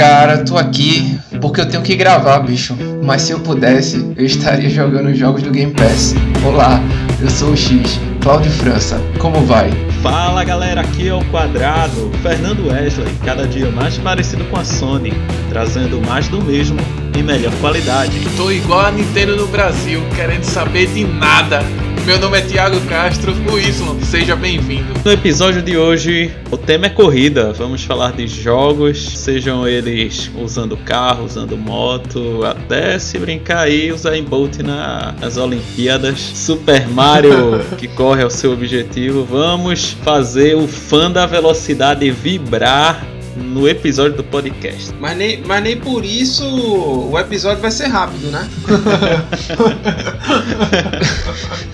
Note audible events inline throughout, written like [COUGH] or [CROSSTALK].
Cara, tô aqui porque eu tenho que gravar, bicho. Mas se eu pudesse, eu estaria [LAUGHS] jogando jogos do Game Pass. Olá, eu sou o X, Cláudio França. Como vai? Fala galera, aqui é o Quadrado, Fernando Wesley, cada dia mais parecido com a Sony, trazendo mais do mesmo em melhor qualidade. Tô igual a Nintendo no Brasil, querendo saber de nada. Meu nome é Thiago Castro, o Y, seja bem-vindo. No episódio de hoje, o tema é corrida. Vamos falar de jogos, sejam eles usando carro, usando moto, até se brincar aí, usar em Bolt na, nas Olimpíadas. Super Mario, [LAUGHS] que corre ao seu objetivo. Vamos fazer o fã da velocidade vibrar no episódio do podcast. Mas nem, mas nem por isso o episódio vai ser rápido, né? [LAUGHS]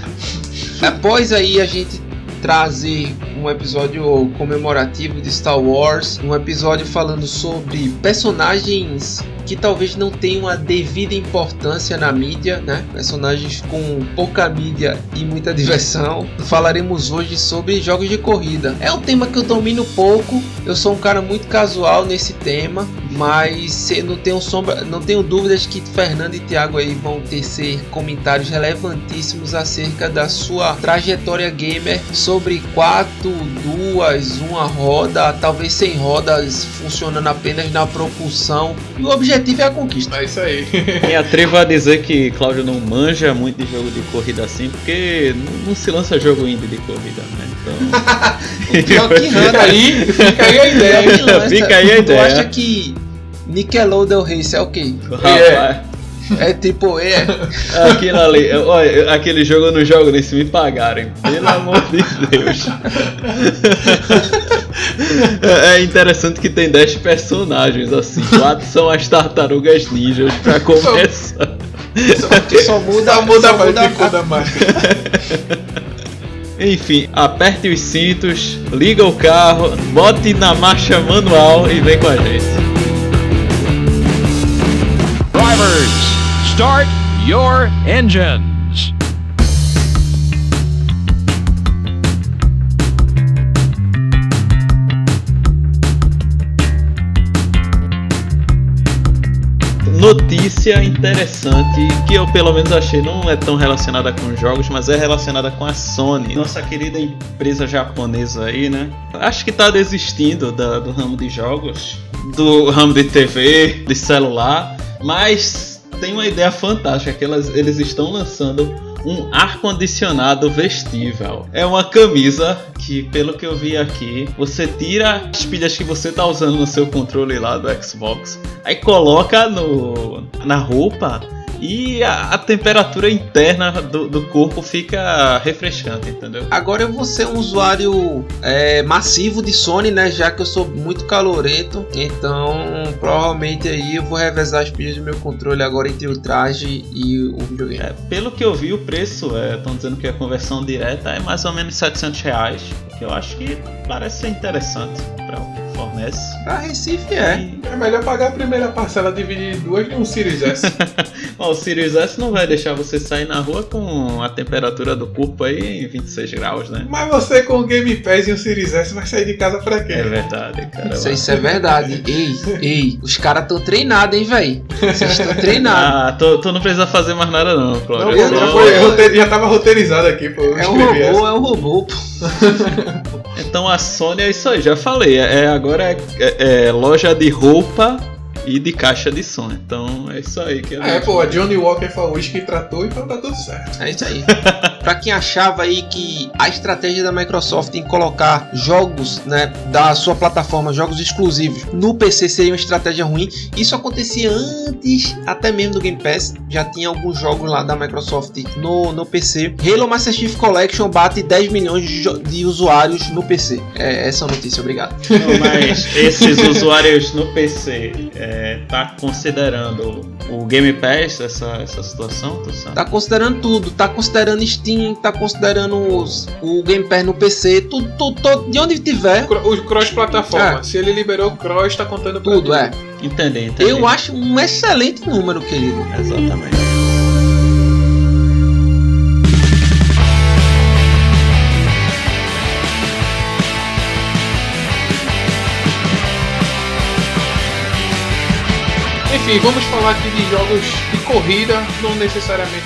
Após aí a gente trazer um episódio comemorativo de Star Wars, um episódio falando sobre personagens que talvez não tenham a devida importância na mídia, né? Personagens com pouca mídia e muita diversão. Falaremos hoje sobre jogos de corrida. É um tema que eu domino pouco. Eu sou um cara muito casual nesse tema, mas não tenho sombra, não tenho dúvidas que Fernando e Thiago aí vão tecer comentários relevantíssimos acerca da sua trajetória gamer sobre quatro, duas, uma roda, talvez sem rodas funcionando apenas na propulsão. E o objetivo é a conquista. É isso aí. Me atrevo a dizer que Cláudio não manja muito de jogo de corrida assim, porque não se lança jogo indie de corrida, né? Então. [LAUGHS] pior que [LAUGHS] fica aí, fica aí a ideia. Fica aí a ideia. Tu acha que Nickelodeon Race é o quê? Rapaz. É tipo, é. Aquilo ali, olha, aquele jogo eu não jogo nem se me pagarem. Pelo amor de Deus. É interessante que tem 10 personagens assim. Quatro são as tartarugas ninjas pra começar. Só, só muda, só muda, só muda a da marca. Enfim, aperte os cintos, liga o carro, bote na marcha manual e vem com a gente. Drivers! Start your engines. Notícia interessante que eu pelo menos achei não é tão relacionada com jogos, mas é relacionada com a Sony, nossa querida empresa japonesa aí, né? Acho que tá desistindo da, do ramo de jogos, do ramo de TV, de celular, mas tem uma ideia fantástica que elas, eles estão lançando um ar-condicionado vestível. É uma camisa que, pelo que eu vi aqui, você tira as pilhas que você tá usando no seu controle lá do Xbox, aí coloca no, na roupa e a, a temperatura interna do, do, corpo fica refrescante, entendeu? Agora eu vou ser um usuário é, massivo de Sony, né? Já que eu sou muito calorento, então provavelmente aí eu vou revezar as pilhas do meu controle agora entre o traje e o videogame. É, pelo que eu vi, o preço, estão é, dizendo que a conversão direta é mais ou menos 700 reais, que eu acho que parece ser interessante para o que fornece. Pra Recife é. E... É melhor pagar a primeira parcela dividir em duas de um Series S. [LAUGHS] o Sirius S não vai deixar você sair na rua com a temperatura do corpo aí em 26 graus, né? Mas você com o Game Pass e o Sirius S vai sair de casa pra quê? É verdade, cara. Isso, isso é verdade. ei, [LAUGHS] ei, os caras tão treinados, hein, velho? Vocês estão treinados. Ah, tu, tu, não precisa fazer mais nada não, Cláudio. Não, eu, já, foi, já tava roteirizado aqui, pô. É um robô, essa. é um robô, pô. [LAUGHS] então a Sony é isso aí, já falei. É, agora é, é, é loja de roupa e de caixa de som. Então é isso aí que É, pô, a Johnny Walker falou isso que tratou, então tá tudo certo. É isso aí. [LAUGHS] pra quem achava aí que a estratégia da Microsoft em colocar jogos, né, da sua plataforma, jogos exclusivos no PC seria uma estratégia ruim, isso acontecia antes até mesmo do Game Pass. Já tinha alguns jogos lá da Microsoft no, no PC. Halo Master Chief Collection bate 10 milhões de, de usuários no PC. É essa é a notícia, obrigado. [LAUGHS] Não, mas esses usuários no PC. É, tá considerando o Game Pass, essa, essa situação? Tá considerando tudo, tá considerando Steam, tá considerando os, o Game Pass no PC, tudo, tudo, tudo de onde tiver. O cross-plataforma, é. se ele liberou o cross, tá contando pra tudo. é. Entendi, entendi. Eu acho um excelente número, querido. Exatamente. Enfim, vamos falar aqui de jogos de corrida, não necessariamente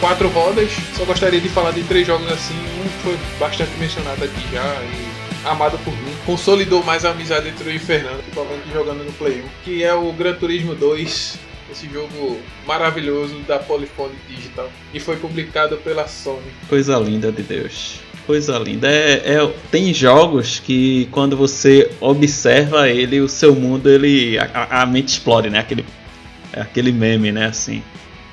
quatro rodas. Só gostaria de falar de três jogos assim. Um foi bastante mencionado aqui já e amado por mim. Consolidou mais a amizade entre eu e Fernando, principalmente jogando no Play 1, que é o Gran Turismo 2. Esse jogo maravilhoso da Polyphony Digital e foi publicado pela Sony. Coisa linda de Deus. Coisa linda. É, é- tem jogos que quando você observa ele, o seu mundo, ele. A, a mente explode, né? Aquele, aquele meme, né? Assim.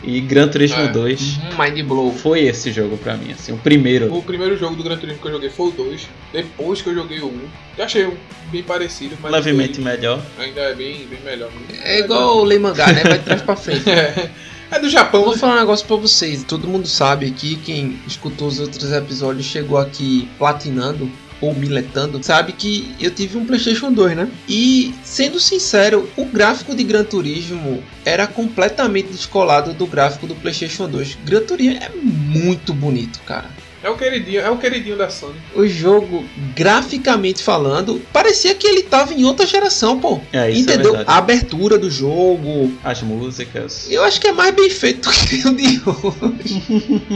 E Gran Turismo É. 2 Um mind blow. foi esse jogo pra mim, assim, o primeiro. O primeiro jogo do Gran Turismo que eu joguei foi o 2, depois que eu joguei o 1. Eu achei bem parecido, mas o levemente melhor. ainda é bem, bem melhor. É igual o Lei Mangá, né? Vai de trás pra frente. [LAUGHS] É, é do Japão, Vou né? falar um negócio pra vocês. Todo mundo sabe aqui, quem escutou os outros episódios chegou aqui platinando ou miletando, sabe que eu tive um PlayStation 2, né? E sendo sincero, o gráfico de Gran Turismo era completamente descolado do gráfico do PlayStation 2. Gran Turismo é muito bonito, cara. É o queridinho, é o queridinho da Sony. O jogo, graficamente falando, parecia que ele tava em outra geração, pô. É, isso Entendeu? é a abertura do jogo, As músicas. eu acho que é mais bem feito do [LAUGHS] que o de hoje.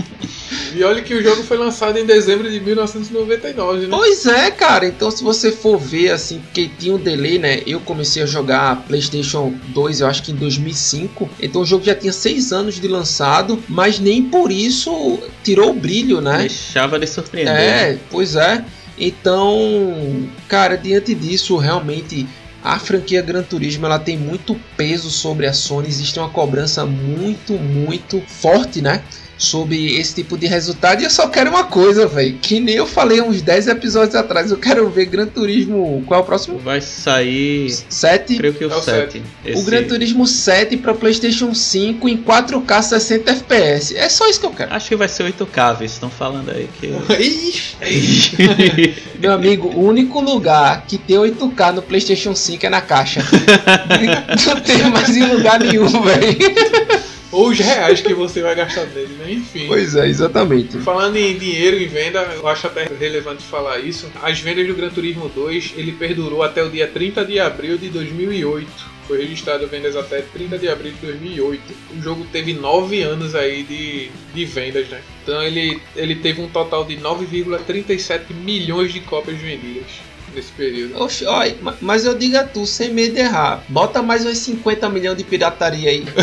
E olha que o jogo foi lançado em dezembro de 1999, né? Pois é, cara. Então, se você for ver, assim, porque tinha um delay, né? Eu comecei a jogar PlayStation 2, eu acho que em 2005. Então, o jogo já tinha seis anos de lançado, mas nem por isso tirou o brilho, né? Deixava de surpreender. É, pois é. Então, cara, diante disso, realmente a franquia Gran Turismo ela tem muito peso sobre a Sony. Existe uma cobrança muito, muito forte, né? Sobre esse tipo de resultado. E eu só quero uma coisa, velho. Que nem eu falei uns 10 episódios atrás. Eu quero ver Gran Turismo. Qual é o próximo? Vai sair, 7. creio que o É o 7. O Gran Turismo 7 para PlayStation 5 em 4K 60 FPS. É só isso que eu quero. Acho que vai ser 8K, vocês estão falando aí que. [LAUGHS] [LAUGHS] Meu amigo, o único lugar que tem 8K no PlayStation 5 é na caixa. [LAUGHS] Não tem mais em lugar nenhum, velho. Ou os reais que você vai gastar dele, né? Enfim. Pois é, exatamente. Falando em dinheiro e venda, eu acho até relevante falar isso. As vendas do Gran Turismo 2, ele perdurou até o dia 30 de abril de 2008. Foi registrado vendas até 30 de abril de 2008. O jogo teve 9 anos aí de, de vendas, né? Então ele, ele teve um total de 9,37 milhões de cópias vendidas nesse período. Oxe, olha, mas eu digo a tu, sem medo de errar, bota mais uns 50 milhões de pirataria aí. [LAUGHS]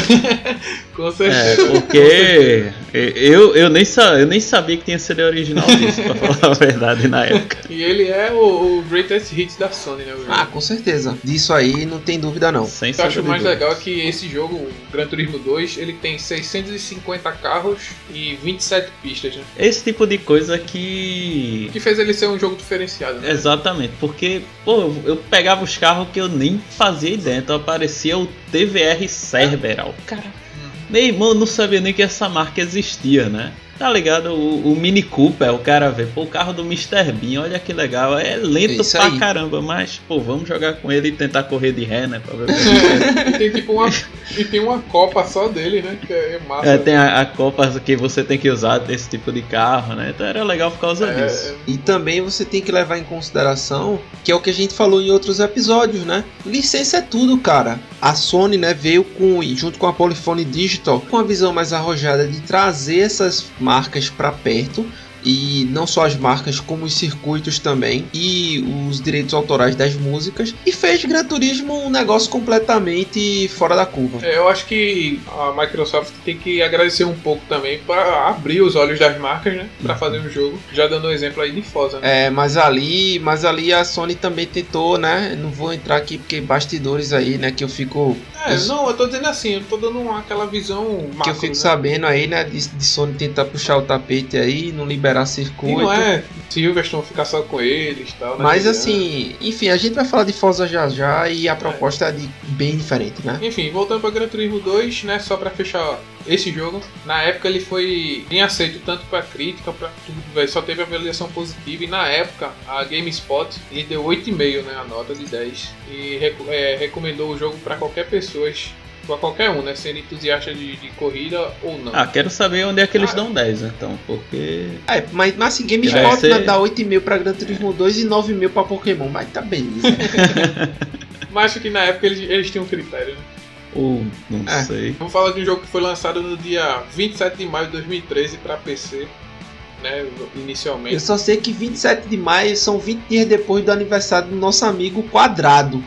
Com É, certeza. porque eu, eu, nem sa, eu nem sabia que tinha CD original disso, pra falar a verdade, na época. E ele é o, o greatest hits da Sony, né? jogo. Ah, com certeza. Disso aí não tem dúvida não. Sem O que eu acho mais dúvida. legal é que esse jogo, o Gran Turismo 2, ele tem 650 carros e 27 pistas, né? Esse tipo de coisa que. Que fez ele ser um jogo diferenciado, né? Exatamente, porque pô, eu- pegava os carros que eu nem fazia ideia, então aparecia o TVR Cerberal. Cara, meu irmão não sabia nem que essa marca existia, né? Tá ligado? O, o Mini Cooper, o cara vê, pô, o carro do Mr. Bean, olha que legal. É lento Isso pra aí. caramba, mas, pô, vamos jogar com ele e tentar correr de ré, né? Pra ver [LAUGHS] acontece. e tem tipo uma. e tem uma copa só dele, né? Que é massa. É, tem a, a Copa que você tem que usar desse tipo de carro, né? Então era legal por causa É, disso. E também você tem que levar em consideração que é o que a gente falou em outros episódios, né? Licença é tudo, cara. A Sony, né, veio com junto com a Polyphony Digital com a visão mais arrojada de trazer essas marcas para perto e não só as marcas como os circuitos também e os direitos autorais das músicas e fez Gran Turismo um negócio completamente fora da curva. É, eu acho que a Microsoft tem que agradecer um pouco também para abrir os olhos das marcas, né? Pra fazer um jogo. Já dando um exemplo aí de Forza, né? É, mas ali, mas ali a Sony também tentou, né? Não vou entrar aqui porque bastidores aí, né, que eu fico É, Isso. não, eu tô dizendo assim, eu tô dando uma- aquela visão macro, que eu fico né? sabendo aí, né, de, de Sony tentar puxar o tapete aí, não liberar E circuito. não é Silverstone ficar só com eles e tal. né? Mas Que, assim, enfim, a gente vai falar de Forza já já e a proposta é de bem diferente, né? Enfim, voltando para Gran Turismo 2, né, só para fechar esse jogo, na época ele foi bem aceito tanto para crítica, para tudo, velho, só teve avaliação positiva e na época a GameSpot ele deu 8,5, né, a nota de 10 e é, recomendou o jogo para qualquer pessoa, para qualquer um, né, sendo entusiasta de, de corrida ou não. Ah, quero saber onde é que eles Ah. dão 10, então, porque. É, mas, mas assim, GameSpot ser- né, dá 8,5 pra Gran Turismo 2 e 9,5 pra Pokémon, mas tá beleza. [LAUGHS] Mas acho que na época eles, eles tinham critério, né? Ou não É. sei. Vamos falar de um jogo que foi lançado no dia 27 de maio de 2013 para PC, né, Eu inicialmente. só sei que 27 de maio são 20 dias depois do aniversário do nosso amigo Quadrado,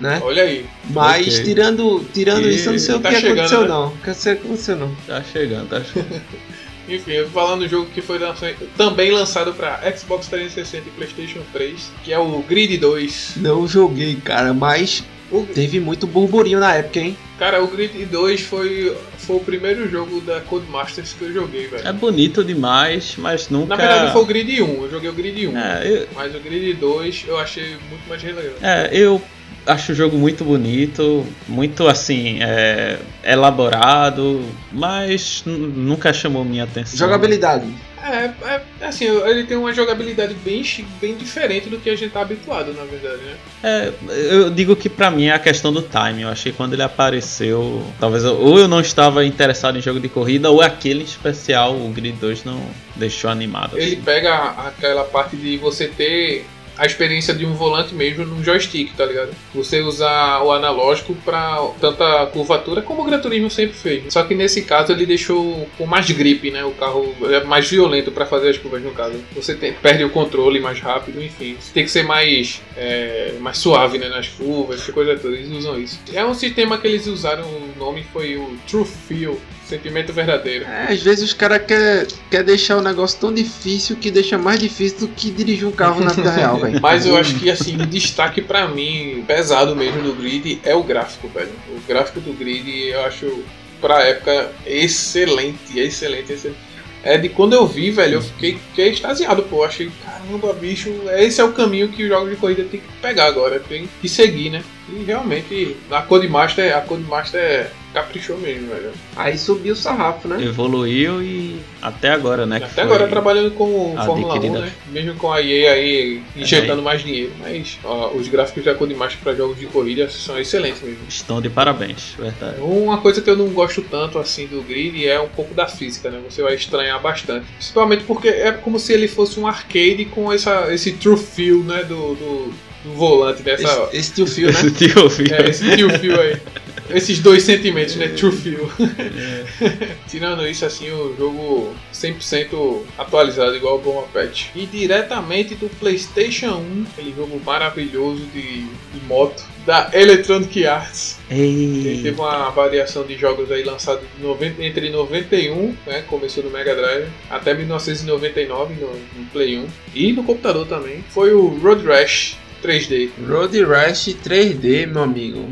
né? Olha aí, Mas Ok. tirando, tirando E isso, eu não sei o tá que chegando, aconteceu né? não. O que aconteceu não. Tá chegando, tá chegando. [LAUGHS] enfim, eu vou falar no jogo que foi lança- também lançado para Xbox 360 e PlayStation 3, que é o Grid 2. Não joguei, cara, mas O, teve muito burburinho na época, hein? cara, o Grid 2 foi, foi o primeiro jogo da Codemasters que eu joguei, velho. É bonito demais, mas nunca. Na verdade foi o Grid 1, eu joguei o Grid 1. É, eu, Mas o Grid 2 eu achei muito mais relevante. é, eu acho o jogo muito bonito, muito assim, é, elaborado, mas nunca chamou minha atenção. Jogabilidade. É, é, assim, ele tem uma jogabilidade bem, bem diferente do que a gente tá habituado, na verdade, né? É, eu digo que pra mim é a questão do time. Eu achei que quando ele apareceu, talvez eu- ou eu não estava interessado em jogo de corrida, ou aquele especial, o Grid 2, não deixou animado. Ele assim. pega aquela parte de você ter a experiência de um volante mesmo num joystick, tá ligado? Você usar o analógico pra tanta curvatura como o Gran Turismo sempre fez. Só que nesse caso ele deixou com mais grip, né? O carro é mais violento pra fazer as curvas no caso. Você tem- perde o controle mais rápido, enfim. Você tem que ser mais, é, mais suave né? nas curvas, essa coisa toda. Eles usam isso. É um sistema que eles usaram, o nome foi o True Feel. Sentimento verdadeiro. É, às vezes os caras querem quer deixar o negócio tão difícil que deixa mais difícil do que dirigir um carro na vida real, velho. [LAUGHS] Mas eu acho que assim, o destaque pra mim, pesado mesmo do grid, é o gráfico, velho. O gráfico do grid eu acho pra época excelente, excelente, excelente. É de quando eu vi, velho, eu fiquei, fiquei extasiado, pô. Achei, caramba, bicho, esse é o caminho que os jogos de corrida tem que pegar agora, tem que seguir, né? E realmente, a Codemaster, a Codemaster caprichou mesmo, velho. Aí subiu o sarrafo, né? Evoluiu e até agora, né? Até agora trabalhando com Fórmula 1, adquirida. né? Mesmo com a EA aí injetando É. mais dinheiro. Mas ó, os gráficos da Codemaster para jogos de corrida são excelentes mesmo. Estão de parabéns, verdade. Uma coisa que eu não gosto tanto assim do grid é um pouco da física, né? Você vai estranhar bastante. Principalmente porque é como se ele fosse um arcade com essa, esse true feel, né? Do, do, do volante dessa. Esse, esse tio Phil, né? Esse tio Phil. É, esse true feel aí. Esses dois sentimentos, né? True feel. [LAUGHS] Tirando isso, assim, o jogo 100% atualizado, igual o Bomba Pet. E diretamente do PlayStation 1, aquele jogo maravilhoso de, de moto, da Electronic Arts. Ele teve uma variação de jogos aí lançados em 90 entre 91, né, começou no Mega Drive, até 1999 no, no Play 1 e no computador também. Foi o Road Rash 3D. Road Rash 3D, meu amigo.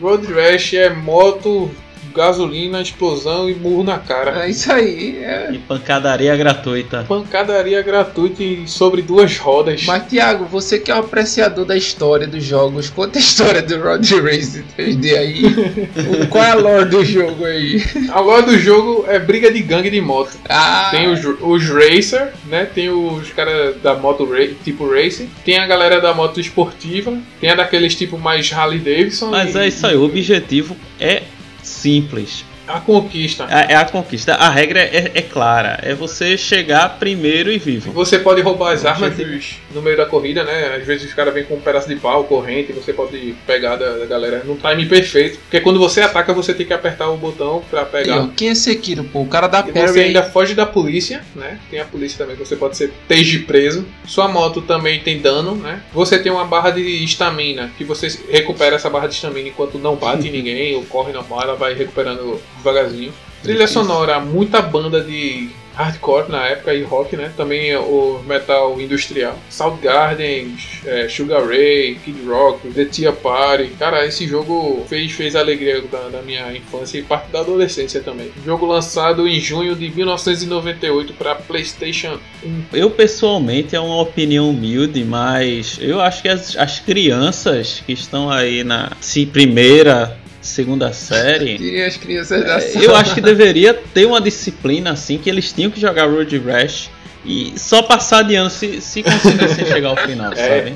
Road Rash é moto, gasolina, explosão e murro na cara. É isso aí. é. e pancadaria gratuita. Pancadaria gratuita e sobre duas rodas. Mas, Thiago, você que é um apreciador da história dos jogos, conta a história do Road Race 3D aí. O- [LAUGHS] Qual é a lore do jogo aí? A lore do jogo é briga de gangue de moto. Ah, Tem os, os racer, né? Tem os caras da moto tipo racing. Tem a galera da moto esportiva. Tem a daqueles tipo mais Harley Davidson. Mas e- é isso aí, o objetivo é simples. A conquista. É, é a conquista. A regra é, é clara. É você chegar primeiro e vivo. Você pode roubar as O armas dos- no meio da corrida, né? Às vezes os caras vêm com um pedaço de pau, corrente, você pode pegar da, da galera no time perfeito. Porque quando você ataca, você tem que apertar o botão pra pegar. ó, quem é Sekiro, pô? O cara da E você ainda foge da polícia, né? Tem a polícia também, que você pode ser teje preso. Sua moto também tem dano, né? Você tem uma barra de estamina, que você recupera essa barra de estamina enquanto não bate em ninguém, ou corre normal, ela vai recuperando devagarzinho. Trilha sonora, muita banda de hardcore na época e rock, né? Também o metal industrial. Soundgarden, é, Sugar Ray, Kid Rock, The Tea Party. Cara, esse jogo fez, fez a alegria da, da minha infância e parte da adolescência também. Jogo lançado em junho de 1998 para PlayStation 1. Eu pessoalmente é uma opinião humilde, mas eu acho que as, as crianças que estão aí na se primeira, segunda série, Tirem [LAUGHS] as crianças da é, sala. eu acho que deveria ter uma disciplina assim que eles tinham que jogar Road Rash e só passar de ano se, se conseguissem [LAUGHS] chegar ao final, É. sabe?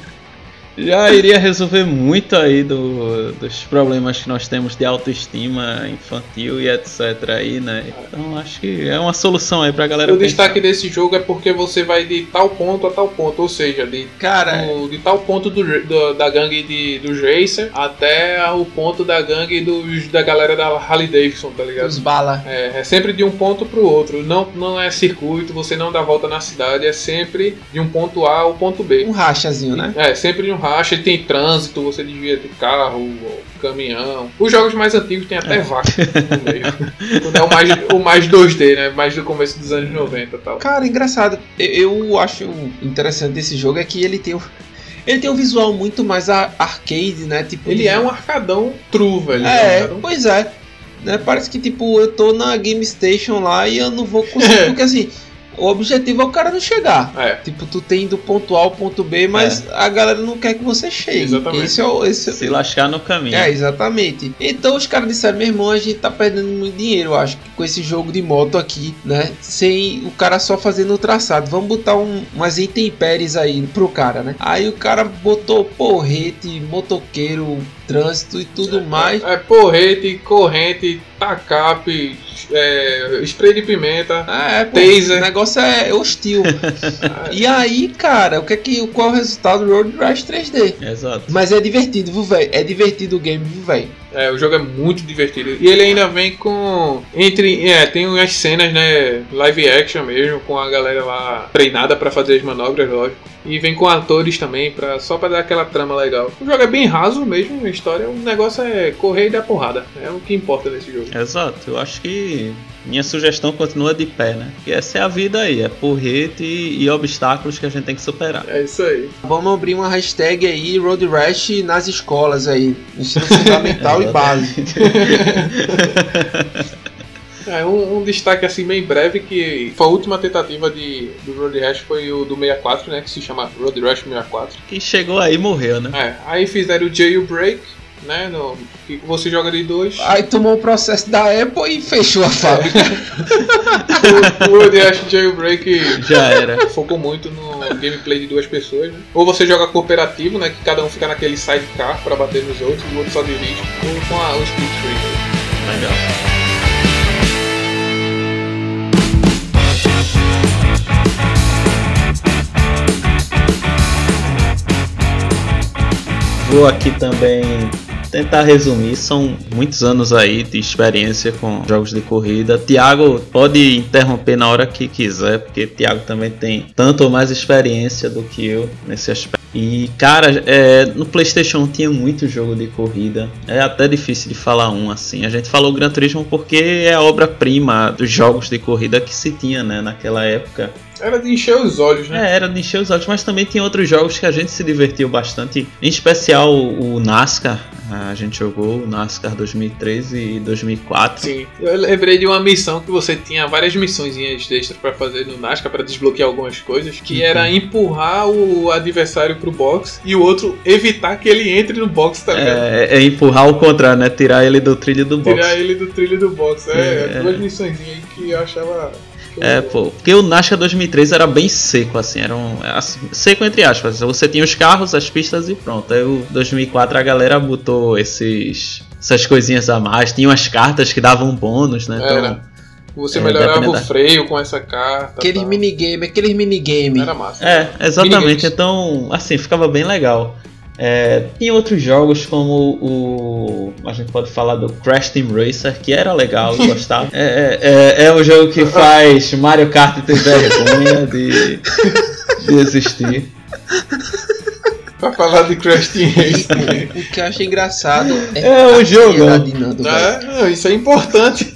Já iria resolver muito aí do, dos problemas que nós temos de autoestima infantil e etc aí, né? Então acho que é uma solução aí pra galera O pensar. destaque desse jogo é porque você vai de tal ponto a tal ponto, ou seja, de, Cara, do- de tal ponto do, do- da gangue de, dos Racer até o ponto da gangue dos, da galera da Harley Davidson, tá ligado? os bala. É, é sempre de um ponto pro outro. Não, não é circuito, você não dá volta na cidade, é sempre de um ponto A ao ponto B. Um rachazinho, né? É, sempre de um racha, e tem trânsito, você desvia de carro, ou caminhão. Os jogos mais antigos tem até vaca no meio. [LAUGHS] Quando é o mais, o mais 2D, né? Mais do começo dos anos 90 e tal. Cara, engraçado. Eu, eu acho interessante desse jogo é que ele tem o, ele tem um visual muito mais arcade, né? Tipo, Ele é um arcadão true, velho. É, pois é. Né, parece que tipo, eu tô na Game Station lá e eu não vou conseguir, [LAUGHS] porque assim, o objetivo é o cara não chegar. É. Tipo, tu tem do ponto A ao ponto B, mas a galera não quer que você chegue. Exatamente. Esse é o. Esse, Se lascar no caminho. é, exatamente. Então os caras disseram, meu irmão, a gente tá perdendo muito dinheiro, eu acho, com esse jogo de moto aqui, né? Sem o cara só fazendo o traçado. Vamos botar um, umas intempéries aí pro cara, né? Aí o cara botou porrete, motoqueiro, trânsito e tudo mais. É porrete, corrente, tacape, é, spray de pimenta. É, pô, Taser. o negócio é hostil. [LAUGHS] e aí, cara, o que é que, qual é o resultado do Road Rash 3D? Exato. Mas é divertido, viu, velho? É divertido o game, viu, velho? É, o jogo é muito divertido. E ele ainda vem com. Entre. É, tem umas cenas, né? Live action mesmo, com a galera lá treinada pra fazer as manobras, lógico. E vem com atores também, pra, só pra dar aquela trama legal. O jogo é bem raso mesmo, a história. O negócio é correr e dar porrada. É o que importa nesse jogo. Exato, eu acho que minha sugestão continua de pé, né? Que essa é a vida aí, é porrete e, e obstáculos que a gente tem que superar. É isso aí. Vamos abrir uma hashtag aí, Road Rash nas escolas aí. Ensino fundamental [LAUGHS] e base. [LAUGHS] É, um, um destaque assim bem breve que foi a última tentativa de, do Road Rash foi o do 64, né? Que se chama Road Rash 64. Que chegou aí e morreu, né? É, aí fizeram o Jailbreak, né? No, que você joga de dois. Aí tomou o processo da Apple e fechou a fábrica. [LAUGHS] o, o Road Rash Jailbreak Já era. focou muito no gameplay de duas pessoas, né? Ou você joga cooperativo, né? Que cada um fica naquele sidecar pra bater nos outros, e o outro só dirige, ou com a, o split screen. né? Legal. Vou aqui também tentar resumir. São muitos anos aí de experiência com jogos de corrida. Tiago pode interromper na hora que quiser, porque Tiago também tem tanto ou mais experiência do que eu nesse aspecto. E cara, é, no PlayStation 1 tinha muito jogo de corrida. É até difícil de falar um assim. A gente falou Gran Turismo porque é a obra-prima dos jogos de corrida que se tinha, né, naquela época. Era de encher os olhos, né? É, era de encher os olhos, mas também tinha outros jogos que a gente se divertiu bastante. Em especial o NASCAR. A gente jogou o NASCAR 2013 e 2004. Sim, eu lembrei de uma missão que você tinha várias missões extras pra fazer no NASCAR pra desbloquear algumas coisas, que era empurrar o adversário pro box e o outro evitar que ele entre no box, tá ligado? É, é empurrar o contrário, né? Tirar ele do trilho do box. Tirar ele do trilho do box. É, É. duas missões aí que eu achava. É, pô, porque o NASCAR 2003 era bem seco, assim, era um. assim, seco entre aspas. Você tinha os carros, as pistas e pronto. Aí o 2004 a galera botou esses. Essas coisinhas a mais, tinha umas cartas que davam bônus, né? Então, Era. Você É, melhorava o dependendo da- freio com essa carta. Aqueles tal. minigame, aqueles minigame. Era massa. É, exatamente. Minigames. Então, assim, ficava bem legal. É, tinha outros jogos como o. A gente pode falar do Crash Team Racer, que era legal, eu gostava. [LAUGHS] É, é, é um jogo que faz Mario Kart ter vergonha de, de existir. Pra falar de Crash Team Racing. O que eu acho engraçado é, É o jogo. Nando, é, isso é importante.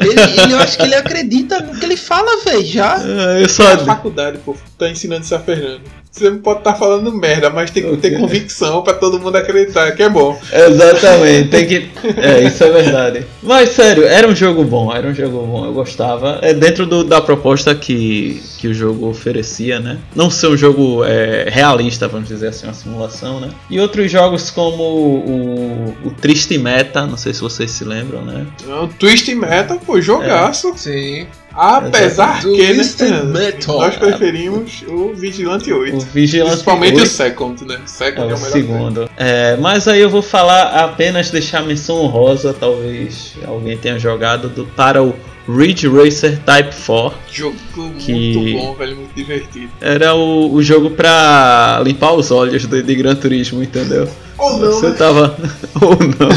Ele, ele- eu acho que ele acredita no que ele fala, velho, já. É, Eu só. faculdade, pô, tá ensinando isso a Fernando. Você pode estar falando merda, mas tem que ter convicção pra todo mundo acreditar que é bom. Exatamente, tem que. [LAUGHS] É, isso é verdade. Mas sério, era um jogo bom, era um jogo bom, eu gostava. É dentro do- da proposta que, que o jogo oferecia, né? Não ser um jogo é, realista, vamos dizer assim, uma simulação, né? E outros jogos como o, o Triste Meta, não sei se vocês se lembram, né? Não, Twist Metal, pô, jogaço. Sim. Apesar Do que, né, Metal. nós preferimos o Vigilante 8. O Vigilante Principalmente o 8 Second, né? O Second é é, o o melhor. segundo. É, mas aí eu vou falar apenas deixar a menção honrosa, talvez alguém tenha jogado, do, para o Ridge Racer Type 4. Jogo Que- muito bom, velho, muito divertido. Era o, o jogo pra limpar os olhos de, de Gran Turismo, entendeu? Ou não, Você né? tava. [LAUGHS] Ou não.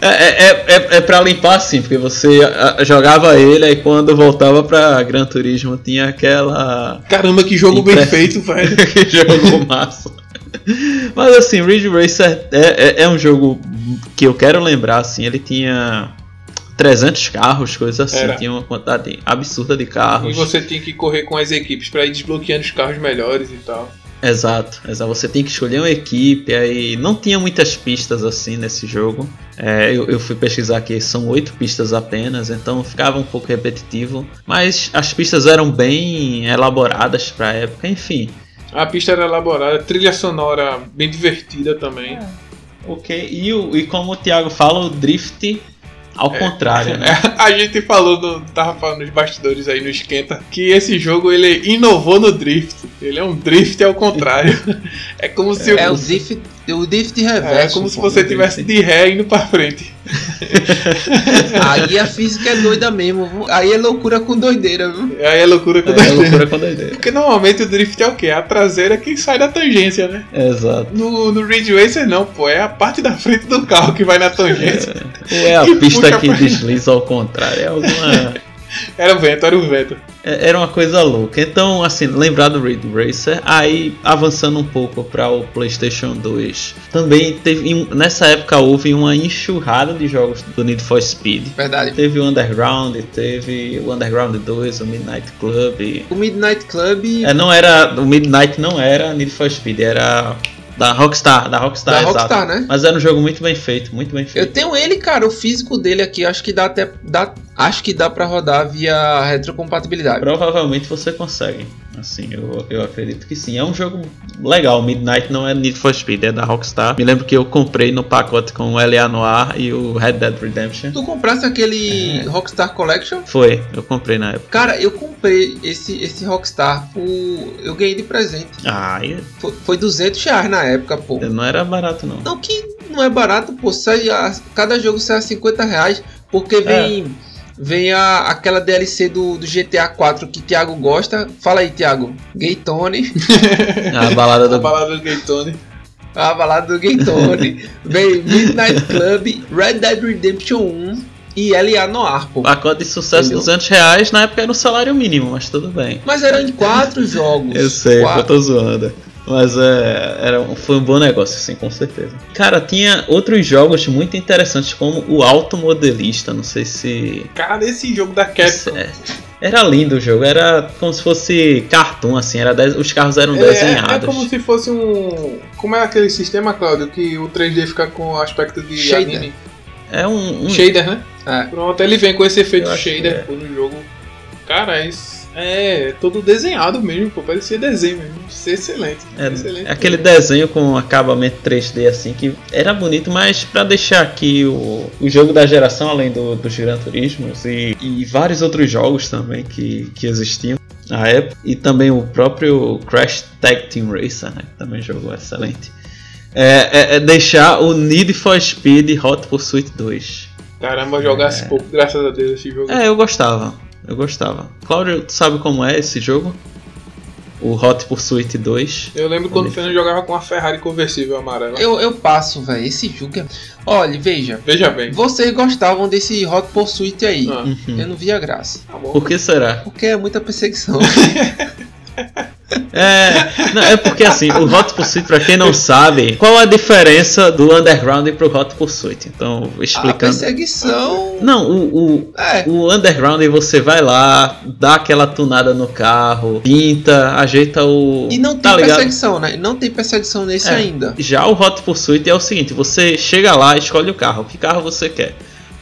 é, é, é, é pra limpar assim, porque você jogava ele aí quando voltava pra Gran Turismo tinha aquela. Caramba, que jogo bem Impress- feito, velho. [LAUGHS] que jogo massa. Mas assim, Ridge Racer é, é, é um jogo que eu quero lembrar, assim, ele tinha 300 carros, coisa assim, Era. tinha uma quantidade absurda de E carros. você tinha que correr com as equipes pra ir desbloqueando os carros melhores e tal. Exato, exato. Você tem que escolher uma equipe, aí não tinha muitas pistas assim nesse jogo. É, eu, eu fui pesquisar aqui, são oito pistas apenas, então ficava um pouco repetitivo. Mas as pistas eram bem elaboradas pra época, enfim. A pista era elaborada, trilha sonora bem divertida também. Ok, e, e como o Thiago fala, o drift ao contrário, né? É, [LAUGHS] a gente falou, no, tava falando nos bastidores aí no Esquenta, que esse jogo ele inovou no drift. Ele é um drift ao contrário. [LAUGHS] É como se, É o- o drift, o drift é reverso. como se você tivesse de ré indo pra frente. [LAUGHS] Aí a física é doida mesmo. viu? Aí é loucura com doideira, viu? Aí é loucura quando É loucura com doideira. Porque normalmente o drift é o quê? A traseira que sai da tangência, né? Exato. No, no Ridge Racer não, pô. É a parte da frente do carro que vai na [LAUGHS] tangência. Ou é a pista que pra- desliza ao contrário, é alguma. [LAUGHS] Era o vento, era o vento. É- Era uma coisa louca. Então, assim, lembrar do Ridge Racer, aí avançando um pouco para o PlayStation 2, também teve nessa época houve uma enxurrada de jogos do Need for Speed. Verdade. Teve o Underground, teve o Underground 2, o Midnight Club. O Midnight Club É, não era, o Midnight não era Need for Speed, era da Rockstar, da Rockstar, da exato. Rockstar, né? Mas era um jogo muito bem feito, muito bem Eu feito. tenho ele, cara, o físico dele aqui, acho que dá até. Dá, acho que dá pra rodar via retrocompatibilidade. Provavelmente você consegue. Assim, eu, eu acredito que sim. É um jogo legal. Midnight não é Need for Speed, é da Rockstar. Me lembro que eu comprei no pacote com o LA Noir e o Red Dead Redemption. Tu comprasse aquele Rockstar Collection? Foi, eu comprei na época. Cara, eu comprei esse, esse Rockstar, por, eu ganhei de presente. Ah, e Foi, foi 200 reais na época, pô. não era barato não. Não que não é barato, pô. Sai a- cada jogo sai a 50 reais, porque vem, vem a, aquela DLC do, do GTA 4 que Thiago gosta. Fala aí, Thiago. Gaytone, A balada A do. balada do Gaytone. a balada do Gaytone. vem Midnight Club, Red Dead Redemption 1 e LA Noir, pô. Pacote de sucesso, Entendeu? 200 reais. Na época era o salário mínimo, mas tudo bem. Mas eram em quatro jogos. Eu sei, eu Quatro. tô zoando. Mas é, era, foi um bom negócio, sim, com certeza. Cara, tinha outros jogos muito interessantes, como o Automodelista. Não sei se. Cara, esse jogo da Capcom. É, Era lindo o jogo, era como se fosse cartoon, assim, era de- os carros eram É, desenhados. é como se fosse um. Como é aquele sistema, Claudio, que o 3D fica com aspecto de Shader. anime? É um. um- Shader, né? É. Pronto, ele vem com esse efeito shader é. no jogo. Cara, isso é todo desenhado mesmo, pô. Parecia desenho mesmo. É excelente. É, excelente. aquele desenho com acabamento 3D assim que era bonito, mas pra deixar aqui o, o jogo da geração, além do, dos Gran Turismos e, e vários outros jogos também que, que existiam na época, e também o próprio Crash Tag Team Racer, né, que também jogou excelente. É, é- é deixar o Need for Speed Hot Pursuit 2. Caramba, jogasse pouco, graças a Deus, esse jogo. É, eu gostava, eu gostava. Cláudio, tu sabe como é esse jogo? O Hot Pursuit 2. Eu lembro quando o Fernando jogava com a Ferrari conversível amarela. Eu, eu passo, velho. Esse jogo é. Olha, veja. Veja bem. Vocês gostavam desse Hot Pursuit aí. Ah, Uhum. Eu não via graça. tá bom. Por que será? Porque é muita perseguição. [LAUGHS] É, não, é porque assim, o Hot Pursuit, pra quem não sabe, qual a diferença do Underground pro Hot Pursuit? Então, A explicando. perseguição. Não, o, o, É. o Underground você vai lá, dá aquela tunada no carro, pinta, ajeita o. E não tem tá perseguição, né? Não tem perseguição nesse É. ainda. Já o Hot Pursuit é o seguinte: você chega lá, escolhe o carro. Que carro você quer?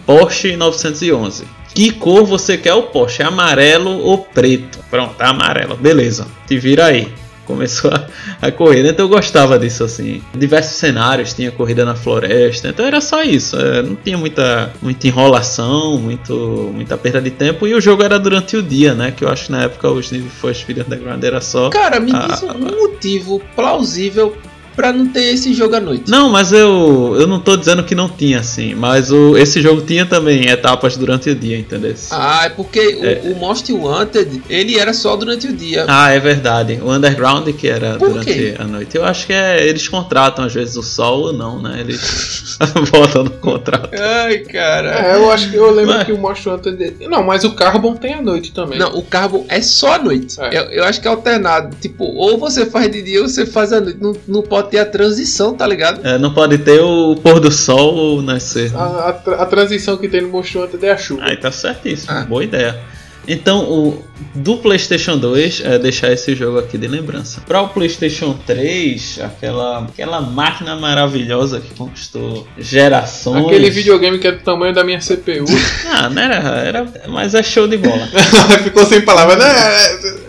Porsche 911. Que cor você quer o Porsche? Amarelo ou preto? Pronto, é amarelo. Beleza. Te vira aí. começou a, a correr. né? Então eu gostava disso assim. Diversos cenários, tinha corrida na floresta, então era só isso. é, não tinha muita, muita enrolação, muito, muita perda de tempo. E o jogo era durante o dia, né? Que eu acho que na época os Need for Speed Underground era só. Cara, me Ah, diz um ah, motivo plausível pra não ter esse jogo à noite. Não, mas eu, eu não tô dizendo que não tinha assim, mas o, esse jogo tinha também etapas durante o dia, entendeu? Ah, é porque É. O, o Most Wanted, ele era só durante o dia. Ah, é verdade. O Underground que era Por durante quê? a noite. Eu acho que é, eles contratam às vezes o sol ou não, né? Eles [LAUGHS] botam no contrato. Ai, cara. É, eu acho que eu lembro Mas- que o Monster Hunter. Não, mas o Carbon tem à noite também. Não, o Carbon é só à noite. É. Eu, eu acho que é alternado. Tipo, ou você faz de dia ou você faz à noite. Não, não pode ter a transição, tá ligado? É, não pode ter o pôr do sol ou nascer. né? A, a tra- a transição que tem no Monster Hunter é a chuva. Aí tá certíssimo, Ah. boa ideia. Então, o, do PlayStation 2, é deixar esse jogo aqui de lembrança. Para o PlayStation 3, aquela, aquela máquina maravilhosa que conquistou gerações. Aquele videogame que é do tamanho da minha CPU. [LAUGHS] Ah, não era, era. Mas é show de bola. [LAUGHS] Ficou sem palavras, né?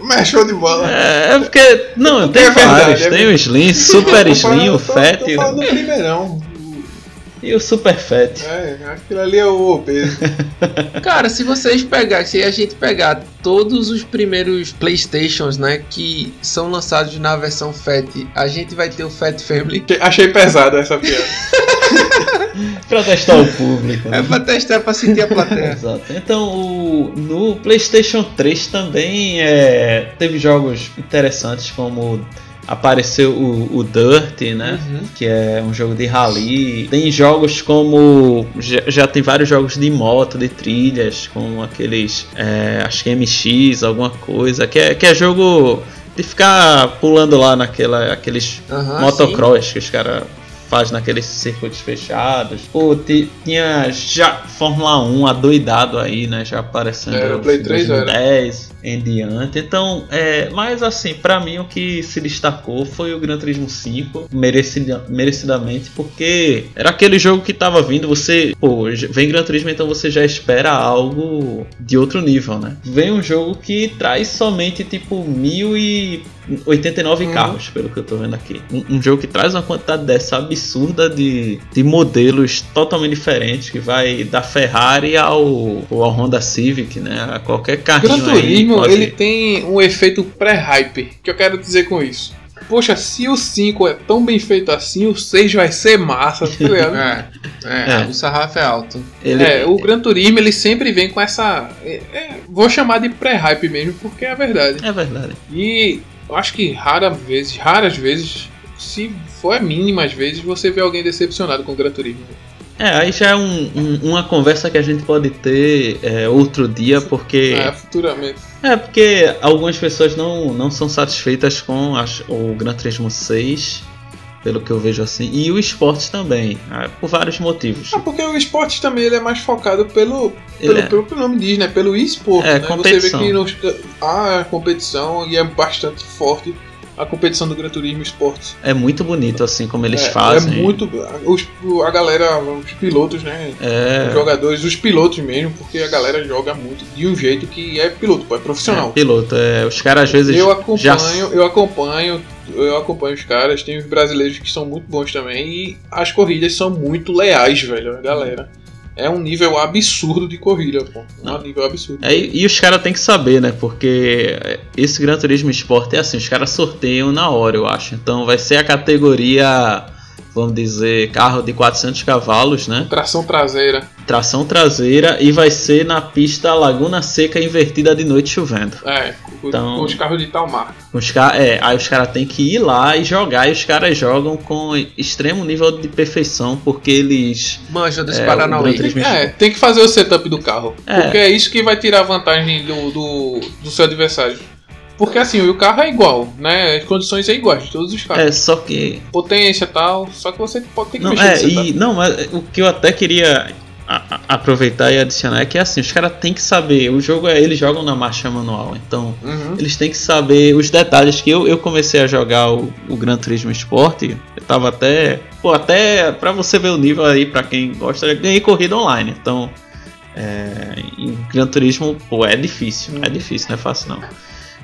[LAUGHS] Mas é show de bola. É, é porque. Não, tem É verdade, vários. é tem o Slim, Super Slim, o tô- Fat Tô e primeirão. e o Super Fat. É, aquilo ali é o obeso. [LAUGHS] Cara, se vocês pegarem, se a gente pegar todos os primeiros Playstations, né, que são lançados na versão Fat, a gente vai ter o Fat Family. Achei pesada essa piada. [LAUGHS] [LAUGHS] Pra testar o público. É né? pra testar, pra sentir a plateia. [LAUGHS] Exato. Então, o- no PlayStation 3 também é, teve jogos interessantes, como apareceu o, o Dirt, né? Uhum. Que é um jogo de rally. Tem jogos como. Já, já tem vários jogos de moto, de trilhas, como aqueles. é, acho que MX, alguma coisa. Que é, que é jogo de ficar pulando lá naquela, aqueles Aham, motocross que os caras fazem naqueles circuitos fechados. Pô, ti- tinha já Fórmula 1 adoidado aí, né? Já aparecendo Era, o Play em 3 era. 2010 em diante. Então, é, mas assim, pra mim o que se destacou foi o Gran Turismo 5, merecida, merecidamente, porque era aquele jogo que tava vindo, você, pô, vem Gran Turismo, então você já espera algo de outro nível, né? Vem um jogo que traz somente tipo mil e 89 Uhum. carros, pelo que eu tô vendo aqui. Um, um jogo que traz uma quantidade dessa absurda de, de modelos totalmente diferentes, que vai da Ferrari ao, ao Honda Civic, né? A qualquer carrinho Gran aí. Pode- ele tem um efeito pré-hype. O que eu quero dizer com isso? Poxa, se o 5 é tão bem feito assim, o 6 vai ser massa, tá ligado? [LAUGHS] É, é, É. o sarrafo é alto. ele, É, o Gran Turismo ele sempre vem com essa. é, é, vou chamar de pré-hype mesmo, porque é a verdade. É verdade. E eu acho que raras vezes, raras vezes, se for mínimas vezes, você vê alguém decepcionado com o Gran Turismo. É, aí já é um- um- uma conversa que a gente pode ter é, outro dia, porque. É, futuramente. É, porque algumas pessoas não, não são satisfeitas com as- o Gran Turismo 6, pelo que eu vejo assim, e o esporte também, ah, por vários motivos. Ah, porque o esporte também ele é mais focado pelo, pelo é. próprio nome diz, né? Pelo esporte. É, né? competição. Você vê que nos, há competição e é bastante forte a competição do Gran Turismo Esporte. É muito bonito assim como eles é, fazem. É muito. Os, a galera, os pilotos, né? É, Os jogadores, os pilotos mesmo, porque a galera joga muito de um jeito que é piloto, é profissional. é, piloto. É, os caras às vezes Eu acompanho, já eu acompanho, eu acompanho os caras, tem os brasileiros que são muito bons também e as corridas são muito leais, velho, a galera. É um nível absurdo de corrida, pô. É um nível absurdo. É, e os caras têm que saber, né? Porque esse Gran Turismo Sport é assim, os caras sorteiam na hora, eu acho. Então vai ser a categoria, vamos dizer, carro de 400 cavalos, né? Tração traseira. Tração traseira e vai ser na pista Laguna Seca invertida de noite chovendo. É, com, Então- com os carros de tal marca. Os ca- é, aí os caras têm que ir lá e jogar, e os caras jogam com extremo nível de perfeição, porque eles. Manja dos É, Paranauê. É, tem que fazer o setup do carro. É. Porque é isso que vai tirar vantagem do, do, do seu adversário. Porque assim, o carro é igual, né? As condições é iguais de todos os carros. É, só que. Potência e tal, só que você pode ter que Não, mexer é, e, não, mas o que eu até queria a- a- aproveitar e adicionar é que assim, os caras têm que saber, o jogo é, eles jogam na marcha manual, então Uhum. eles têm que saber os detalhes que eu, eu comecei a jogar o, o Gran Turismo Sport, eu tava até, pô, até pra você ver o nível aí, pra quem gosta, eu ganhei corrida online, então é, em Gran Turismo, pô, é difícil, é difícil, não é fácil não.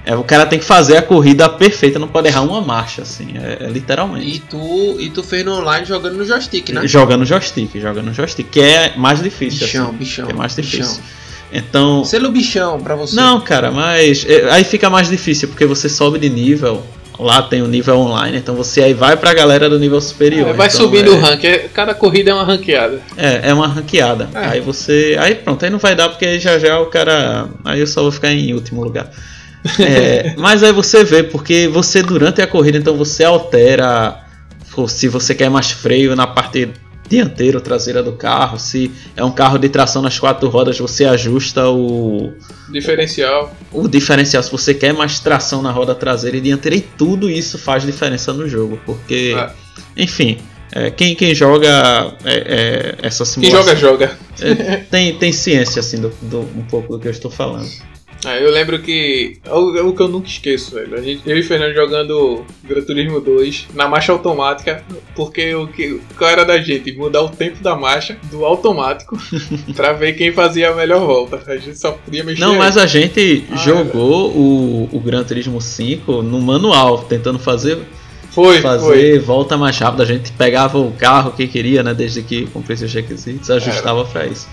É, o cara tem que fazer a corrida perfeita, não pode errar uma marcha, assim, é, é literalmente. E tu, e tu fez no online jogando no joystick, né? Joga no joystick, joga no joystick, que é mais difícil. Bichão, assim, bichão. é mais difícil. bichão. Então. Selo bichão pra você. Não, cara, mas é, aí fica mais difícil, porque você sobe de nível. Lá tem o nível online, então você aí vai pra galera do nível superior. É, vai então subindo é, o rank. é- Cada corrida é uma ranqueada. É, é uma ranqueada. Aí você. Aí pronto, aí não vai dar porque aí já já o cara. Aí eu só vou ficar em último lugar. É, mas aí você vê, porque você durante a corrida, então você altera se você quer mais freio na parte dianteira ou traseira do carro, se é um carro de tração nas quatro rodas, você ajusta o, Diferencial. o diferencial. Se você quer mais tração na roda traseira e dianteira, e tudo isso faz diferença no jogo, porque, É. enfim. é, quem, quem joga é, é, essa Quem simulação joga, joga. é, tem, tem ciência assim do, do- um pouco do que eu estou falando. É, eu lembro que. É o, é que eu nunca esqueço, velho. A gente, eu e o Fernando jogando Gran Turismo 2 na marcha automática, porque o que qual era da gente? Mudar o tempo da marcha do automático [LAUGHS] pra ver quem fazia a melhor volta. A gente só podia mexer. Não, aí. mas a gente Ah, jogou o, o Gran Turismo 5 no manual, tentando fazer, Foi, fazer foi. volta mais rápida. A gente pegava o carro que queria, né? Desde que cumprisse os requisitos, ajustava pra isso.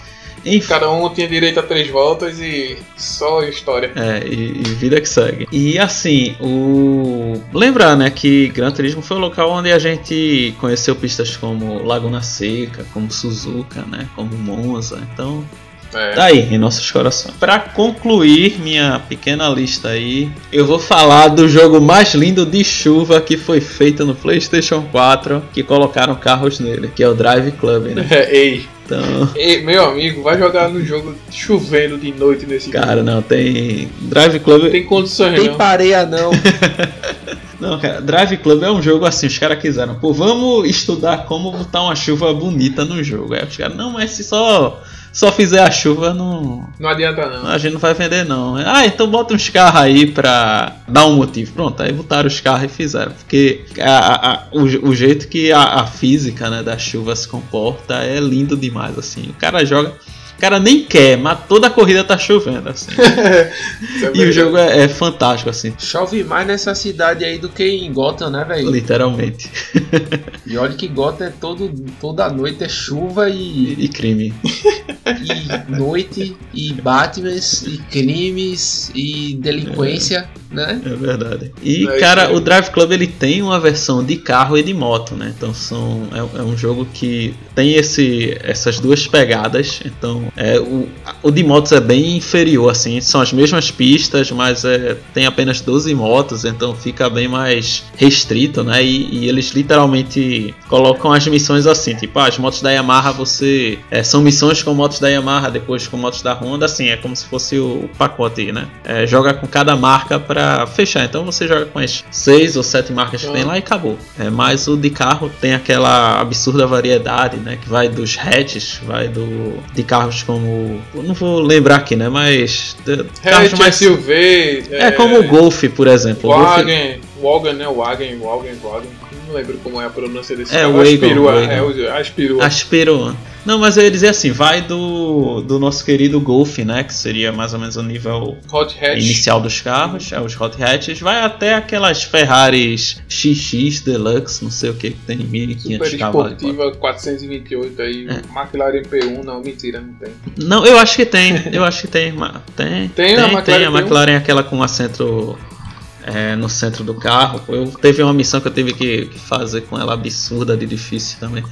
Enfim. Cada um tinha direito a três voltas e só história. É, e, e vida que segue. E assim, o. Lembrar, né, que Gran Turismo foi o local onde a gente conheceu pistas como Laguna Seca, como Suzuka, né? Como Monza. Então, É. Tá aí, em nossos corações. Pra concluir minha pequena lista aí, eu vou falar do jogo mais lindo de chuva que foi feito no PlayStation 4, que colocaram carros nele, que é o Drive Club, né? [LAUGHS] Ei, Então, ei, meu amigo, vai jogar no jogo chovendo de noite nesse cara, não tem Drive Club. Não tem condições, Tem não. pareia não. [LAUGHS] Não, cara, Drive Club é um jogo assim, os caras quiseram, pô, vamos estudar como botar uma chuva bonita no jogo. Aí os caras, não, mas se só só fizer a chuva não Não adianta, não. A gente não vai vender não. Ah, então bota uns carros aí pra dar um motivo. Pronto, aí botaram os carros e fizeram. Porque a- a- o, o jeito que a, a física né, da chuva se comporta é lindo demais, assim. O cara joga. O cara nem quer, mas toda a corrida tá chovendo, assim. [LAUGHS] É E o jogo é, é fantástico, assim. Chove mais nessa cidade aí do que em Gotham, né, velho? Literalmente. E olha que Gotham é todo, toda noite é chuva e, E, e crime. e noite e Batman e crimes e delinquência, né? É verdade. E, cara, o Drive Club ele tem uma versão de carro e de moto, né? Então são, é, é um jogo que tem esse, essas duas pegadas. Então, é, o, o de motos é bem inferior, assim. São as mesmas pistas, mas é, tem apenas 12 motos, então fica bem mais restrito, né? E, e eles literalmente colocam as missões assim, tipo, ah, as motos da Yamaha você. é, são missões com motos da Yamaha, depois com motos da Honda, assim, é como se fosse o pacote, né? É, joga com cada marca pra fechar. Então você joga com as seis ou sete marcas que tem lá e acabou. É, mas o de carro tem aquela absurda variedade, né? Que vai dos hatches, vai do de carros como. Não vou lembrar aqui, né? Mas. de- carros Hatch, mais. SUV. É como o Golf, por exemplo. Wagen, Wagen, né? Wagen, Wagen, Wagen. Não lembro como é a pronúncia desse É. Wagon, Aspirua, é, o- aspirua. Aspirou. Não, mas eu ia dizer assim, vai do, do nosso querido Golf, né? Que seria mais ou menos o nível inicial dos carros, é os Hot Hatches, vai até aquelas Ferraris XX Deluxe, não sei o que, que tem 1500 Super cavalos. esportiva 428 aí. É. McLaren P1, não, mentira, não tem. Não, eu acho que tem, eu acho que tem. ma- [LAUGHS] Tem, Tem a McLaren tem, a P1? McLaren aquela com assento é, no centro do carro. Eu teve uma missão que eu tive que, que fazer com ela absurda de difícil também.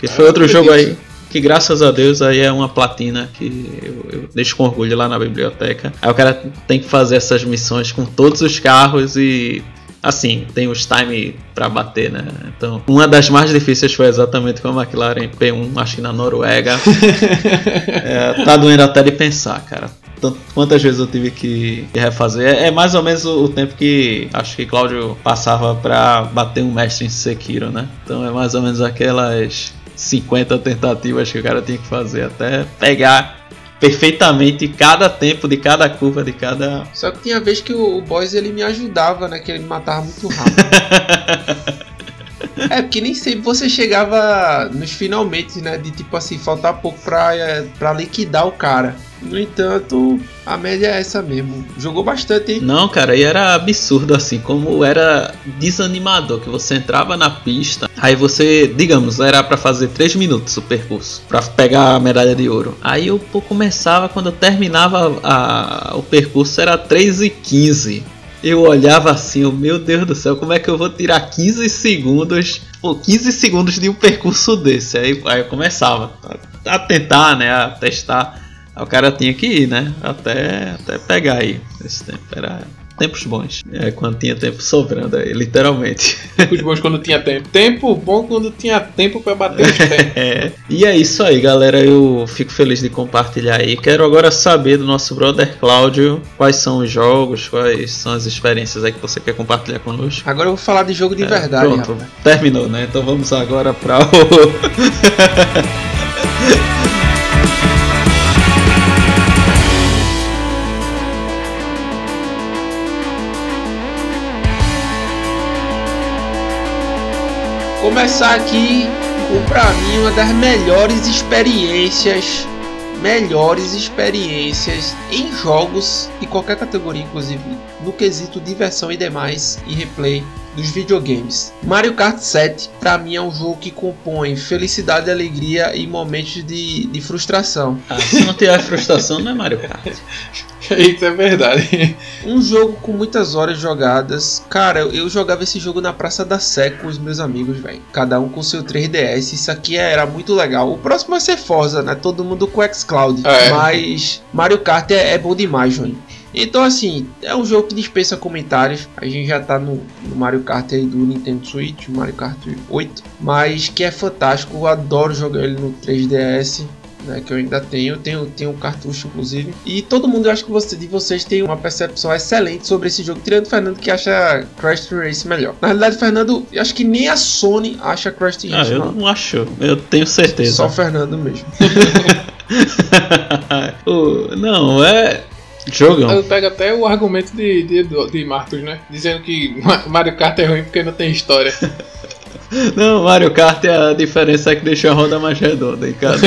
Que foi Ah, outro jogo aí. Que graças a Deus aí é uma platina que eu, eu deixo com orgulho lá na biblioteca. Aí o cara tem que fazer essas missões com todos os carros e assim, tem os time pra bater, né? Então, uma das mais difíceis foi exatamente com a McLaren P1, acho que na Noruega. [LAUGHS] É, tá doendo até de pensar, cara. Tanto- Quantas vezes eu tive que que refazer? É, é mais ou menos o, o tempo que acho que Cláudio passava pra bater um mestre em Sekiro, né? Então é mais ou menos aquelas 50 tentativas que o cara tinha que fazer até pegar perfeitamente cada tempo de cada curva de cada. Só que tinha vez que o, o boss ele me ajudava, né? Que ele me matava muito rápido. [LAUGHS] É, porque nem sempre você chegava nos finalmente, né? De tipo assim, faltar pouco pra, é, pra liquidar o cara. No entanto, a média é essa mesmo. Jogou bastante, hein? Não, cara, e era absurdo assim, como era desanimador, que você entrava na pista, aí você, digamos, era para fazer 3 minutos o percurso, para pegar a medalha de ouro. Aí eu começava, quando eu terminava a, o percurso, era 3 e 15. Eu olhava assim, oh, meu Deus do céu, como é que eu vou tirar 15 segundos, pô, 15 segundos de um percurso desse? Aí, aí eu começava a, a tentar, né, a testar o cara tinha que ir, né? Até, até pegar aí esse tempo. Era tempos bons. É, quando tinha tempo sobrando aí, literalmente. Tempos bons quando tinha tempo. Tempo bom quando tinha tempo para bater os pés. [LAUGHS] é. E é isso aí, galera. Eu fico feliz de compartilhar aí. Quero agora saber do nosso brother Cláudio quais são os jogos, quais são as experiências aí que você quer compartilhar conosco. Agora eu vou falar de jogo de é, verdade. Pronto, rapaz. terminou, né? Então vamos agora para o. [LAUGHS] começar aqui com para mim uma das melhores experiências, melhores experiências em jogos e qualquer categoria, inclusive no quesito diversão e demais e replay dos videogames. Mario Kart 7 para mim é um jogo que compõe felicidade, alegria e momentos de, de frustração. Ah, se não tiver frustração, não é Mario Kart. [LAUGHS] Isso é verdade. Um jogo com muitas horas jogadas. Cara, eu, jogava esse jogo na Praça da Sé com os meus amigos, velho. Cada um com seu 3DS. Isso aqui era muito legal. O próximo vai ser Forza, né? Todo mundo com xCloud. É. Mas Mario Kart é, é bom demais, João. Então, assim, é um jogo que dispensa comentários. A gente já tá no, no, Mario Kart aí do Nintendo Switch, Mario Kart 8, mas que é fantástico. Eu adoro jogar ele no 3DS né, que eu ainda tenho, tenho, tenho um cartucho inclusive. E todo mundo, eu acho que você, de vocês tem uma percepção excelente sobre esse jogo, tirando o Fernando que acha Crash Team Race melhor. Na realidade, Fernando, eu acho que nem a Sony acha Crash Team Race. Ah, eu não acho, eu tenho certeza. Só o Fernando mesmo. [LAUGHS] [LAUGHS] não, é. Jogão. Eu pego até o argumento de, de, de Marcos, né? Dizendo que Mario Kart é ruim porque não tem história. [LAUGHS] [LAUGHS] Não, Mario Kart é a diferença é que deixa a roda mais redonda em cada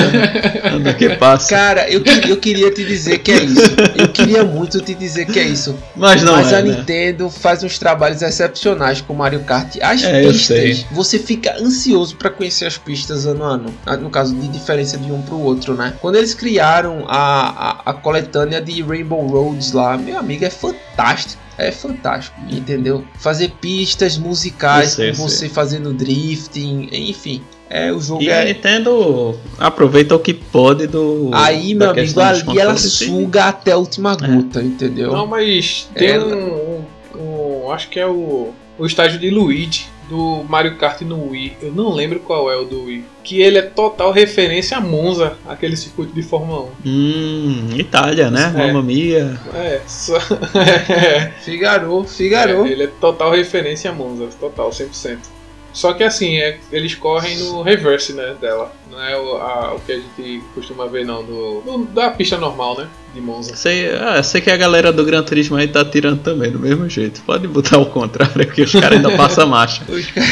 ano que passa. Cara, eu, eu queria te dizer que é isso. Eu queria muito te dizer que é isso. Mas não Mas é, a né? Nintendo faz uns trabalhos excepcionais com Mario Kart. As é, pistas, você fica ansioso para conhecer as pistas ano a ano. Ah, no caso, de diferença de um pro outro, né? Quando eles criaram a, a, a coletânea de Rainbow Roads lá, meu amigo, é fantástico é fantástico, entendeu? Fazer pistas musicais sei, com você sei. fazendo drifting, enfim. É, o jogo e é... a Nintendo aproveita o que pode do. Aí, meu amigo, ali ela suga até a última é. gota, é. entendeu? Não, mas tem ela... um, um, um, Acho que é o, o estágio de Luigi do Mario Kart no Wii. Eu não lembro qual é o do Wii. Que ele é total referência a Monza, aquele circuito de Fórmula 1. Hum, Itália, né? É. Mamma Mia. É, só... [LAUGHS] Figaro, Figaro. É, ele é total referência a Monza, total, 100%. Só que assim, é, eles correm no reverse, né, dela. Não é o, a, o que a gente costuma ver não, do, do, da pista normal, né? De Monza. Sei, ah, sei que a galera do Gran Turismo aí tá tirando também, do mesmo jeito. Pode botar o contrário, [LAUGHS] que os caras ainda passam marcha.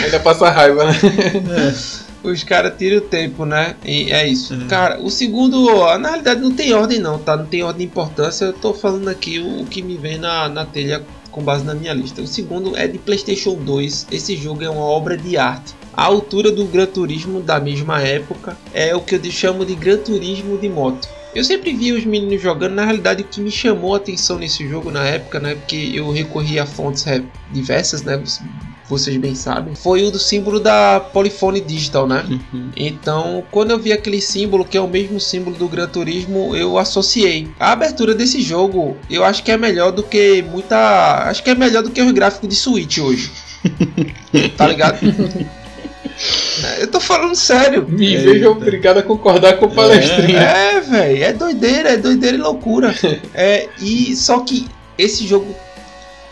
Ainda passa raiva, né? É. Os caras tiram o tempo, né? E é isso. É. Cara, o segundo, na realidade não tem ordem não, tá? Não tem ordem de importância. Eu tô falando aqui o, o que me vem na, na telha com base na minha lista. O segundo é de PlayStation 2. Esse jogo é uma obra de arte. A altura do Gran Turismo da mesma época é o que eu chamo de Gran Turismo de moto. Eu sempre vi os meninos jogando, na realidade o que me chamou a atenção nesse jogo na época, né, porque eu recorri a fontes diversas, né, vocês bem sabem, foi o do símbolo da Polyphony Digital, né? Uhum. Então, quando eu vi aquele símbolo, que é o mesmo símbolo do Gran Turismo, eu associei. A abertura desse jogo, eu acho que é melhor do que muita. Acho que é melhor do que os gráficos de Switch hoje. [LAUGHS] tá ligado? [LAUGHS] Eu tô falando sério. Me vejo obrigado a concordar com o palestrinho. É, é velho. É doideira, é doideira e loucura. [LAUGHS] é, e só que esse jogo,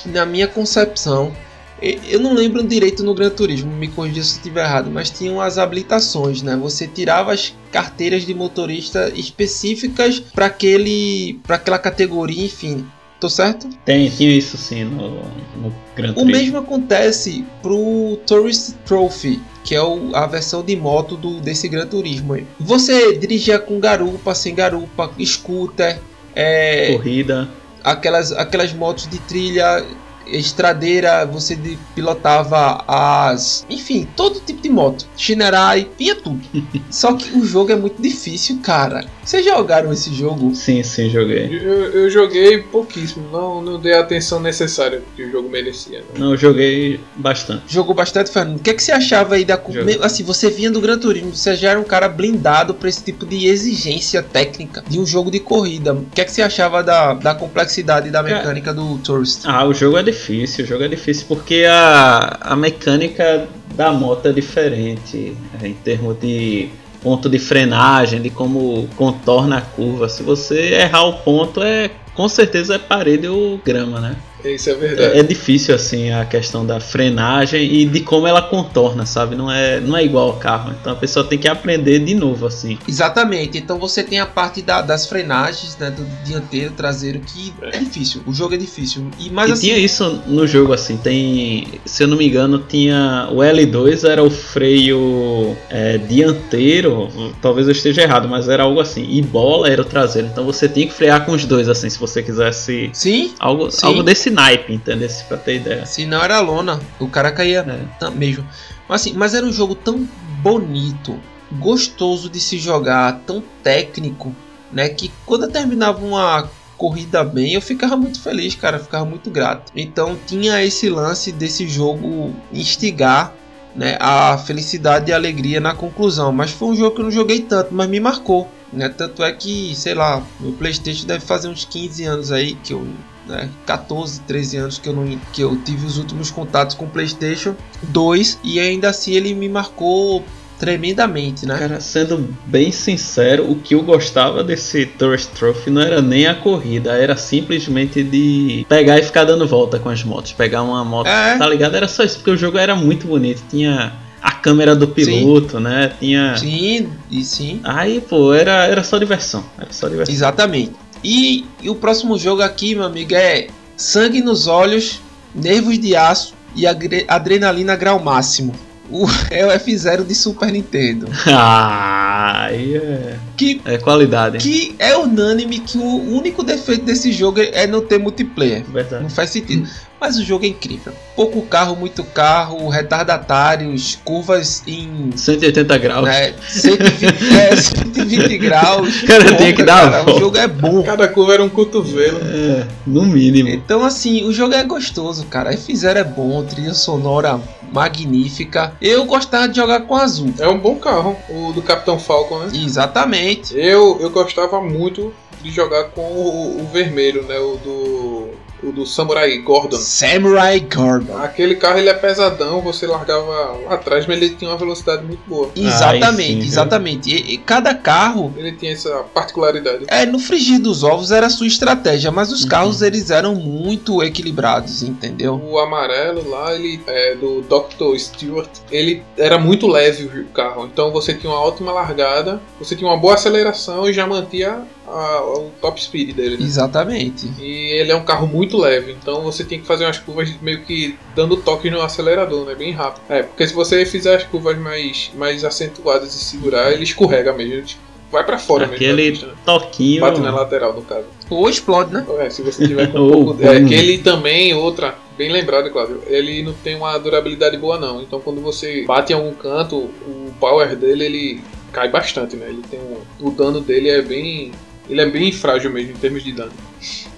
na minha concepção, eu não lembro direito no Gran Turismo, me corrija se estiver errado, mas tinham as habilitações, né? Você tirava as carteiras de motorista específicas para aquele, para aquela categoria, enfim. Tô certo? Tem, tinha isso sim no, no Gran O Turismo. mesmo acontece pro Tourist Trophy, que é o- a versão de moto do, desse Gran Turismo. aí. Você dirigia com garupa, sem garupa, scooter, é, Corrida. aquelas, aquelas motos de trilha estradeira, você pilotava as. Enfim, todo tipo de moto. Shinerai, vinha tudo. [LAUGHS] Só que o jogo é muito difícil, cara. Vocês jogaram esse jogo? Sim, sim, joguei. Eu, eu joguei pouquíssimo, não, não dei a atenção necessária que o jogo merecia. Não. Não, eu joguei bastante. Jogou bastante, Fernando. O que, é que você achava aí da. Joguei. Assim, você vinha do Gran Turismo, você já era um cara blindado pra esse tipo de exigência técnica de um jogo de corrida. O que, é que você achava da, da complexidade da mecânica do Tourist? Ah, o jogo é difícil, o jogo é difícil porque a, a mecânica da moto é diferente é, em termos de ponto de frenagem, de como contorna a curva. Se você errar o ponto, é com certeza é parede ou grama, né? Isso é verdade. É, é difícil assim a questão da frenagem e de como ela contorna, sabe? Não é, não é igual ao carro. Então a pessoa tem que aprender de novo assim. Exatamente, então você tem a parte da- das frenagens, né, do dianteiro, traseiro, que é difícil, o jogo é difícil. E, mas e assim, tinha isso no jogo, assim, tem. Se eu não me engano, tinha. O L2 era o freio é, dianteiro, talvez eu esteja errado, mas era algo assim. E bola era o traseiro. Então você tinha que frear com os dois, assim, se você quisesse. sim, Algo, Sim. algo desse naipe, entendeu? Pra ter ideia. se não era lona, o cara caía É. mesmo. Mas, assim, mas era um jogo tão bonito, gostoso de se jogar, tão técnico, né, que quando eu terminava uma corrida bem, eu ficava muito feliz, cara, ficava muito grato. Então tinha esse lance desse jogo instigar né, a felicidade e a alegria na conclusão. Mas foi um jogo que eu não joguei tanto, mas me marcou. Né? Tanto é que, sei lá, meu Playstation deve fazer uns 15 anos aí que eu. Né, 14, 13 anos que eu, não, que eu tive os últimos contatos com o Playstation 2 e ainda assim ele me marcou tremendamente, né? Cara, sendo bem sincero, o que eu gostava desse Tourist Trophy não era nem a corrida, era simplesmente de pegar e ficar dando volta com as motos. Pegar uma moto, É. tá ligado? Era só isso, porque o jogo era muito bonito. Tinha a câmera do piloto, né? Tinha. Sim, e sim. Aí, pô, era, era só diversão. Era só diversão. Exatamente. E, e o próximo jogo aqui, meu amigo, é sangue nos olhos, nervos de aço e adrenalina grau máximo. O, [LAUGHS] é o F0 de Super Nintendo. Ah, aí é. Que, É qualidade, hein? que é unânime que o único defeito desse jogo é não ter multiplayer. Verdade. Não faz sentido. Mas o jogo é incrível. Pouco carro, muito carro, retardatários, curvas em 180 graus. né, 120, é, 120 [LAUGHS] graus. Cara, tem que dar a cara, volta. O jogo é bom. Cada curva era um cotovelo. É, no mínimo. Então, assim, o jogo é gostoso, cara. F0 é bom, trilha sonora magnífica. Eu gostava de jogar com azul. É um bom carro, o do Capitão Falcon, né? Exatamente. Eu, eu gostava muito de jogar com o, o vermelho, né? O do, o do Samurai Gordon. Samurai Gordon. Aquele carro ele é pesadão, você largava lá atrás, mas ele tinha uma velocidade muito boa. Exatamente, sim, viu? exatamente. E, e cada carro. Ele tinha essa particularidade. É, no frigir dos ovos era a sua estratégia, mas os Uhum. carros eles eram muito equilibrados, entendeu? O amarelo lá, ele é do Dr. Stewart, ele era muito leve o carro, então você tinha uma ótima largada, você tinha uma boa aceleração e já mantinha a- o top speed dele. né? Exatamente. E ele é um carro muito leve, então você tem que fazer umas curvas meio que dando toque no acelerador, né? Bem rápido. É, porque se você fizer as curvas mais, mais acentuadas e segurar, ele escorrega mesmo. Ele vai pra fora mesmo. Aquele da pista, né? toquinho. Bate na lateral, no caso. Ou explode, né? É, se você tiver [LAUGHS] com um pouco. É, que ele também, outra, bem lembrado, Cláudio, ele não tem uma durabilidade boa, não. Então quando você bate em algum canto, o power dele ele cai bastante, né? Ele tem um, o dano dele é bem. Ele é bem frágil mesmo em termos de dano.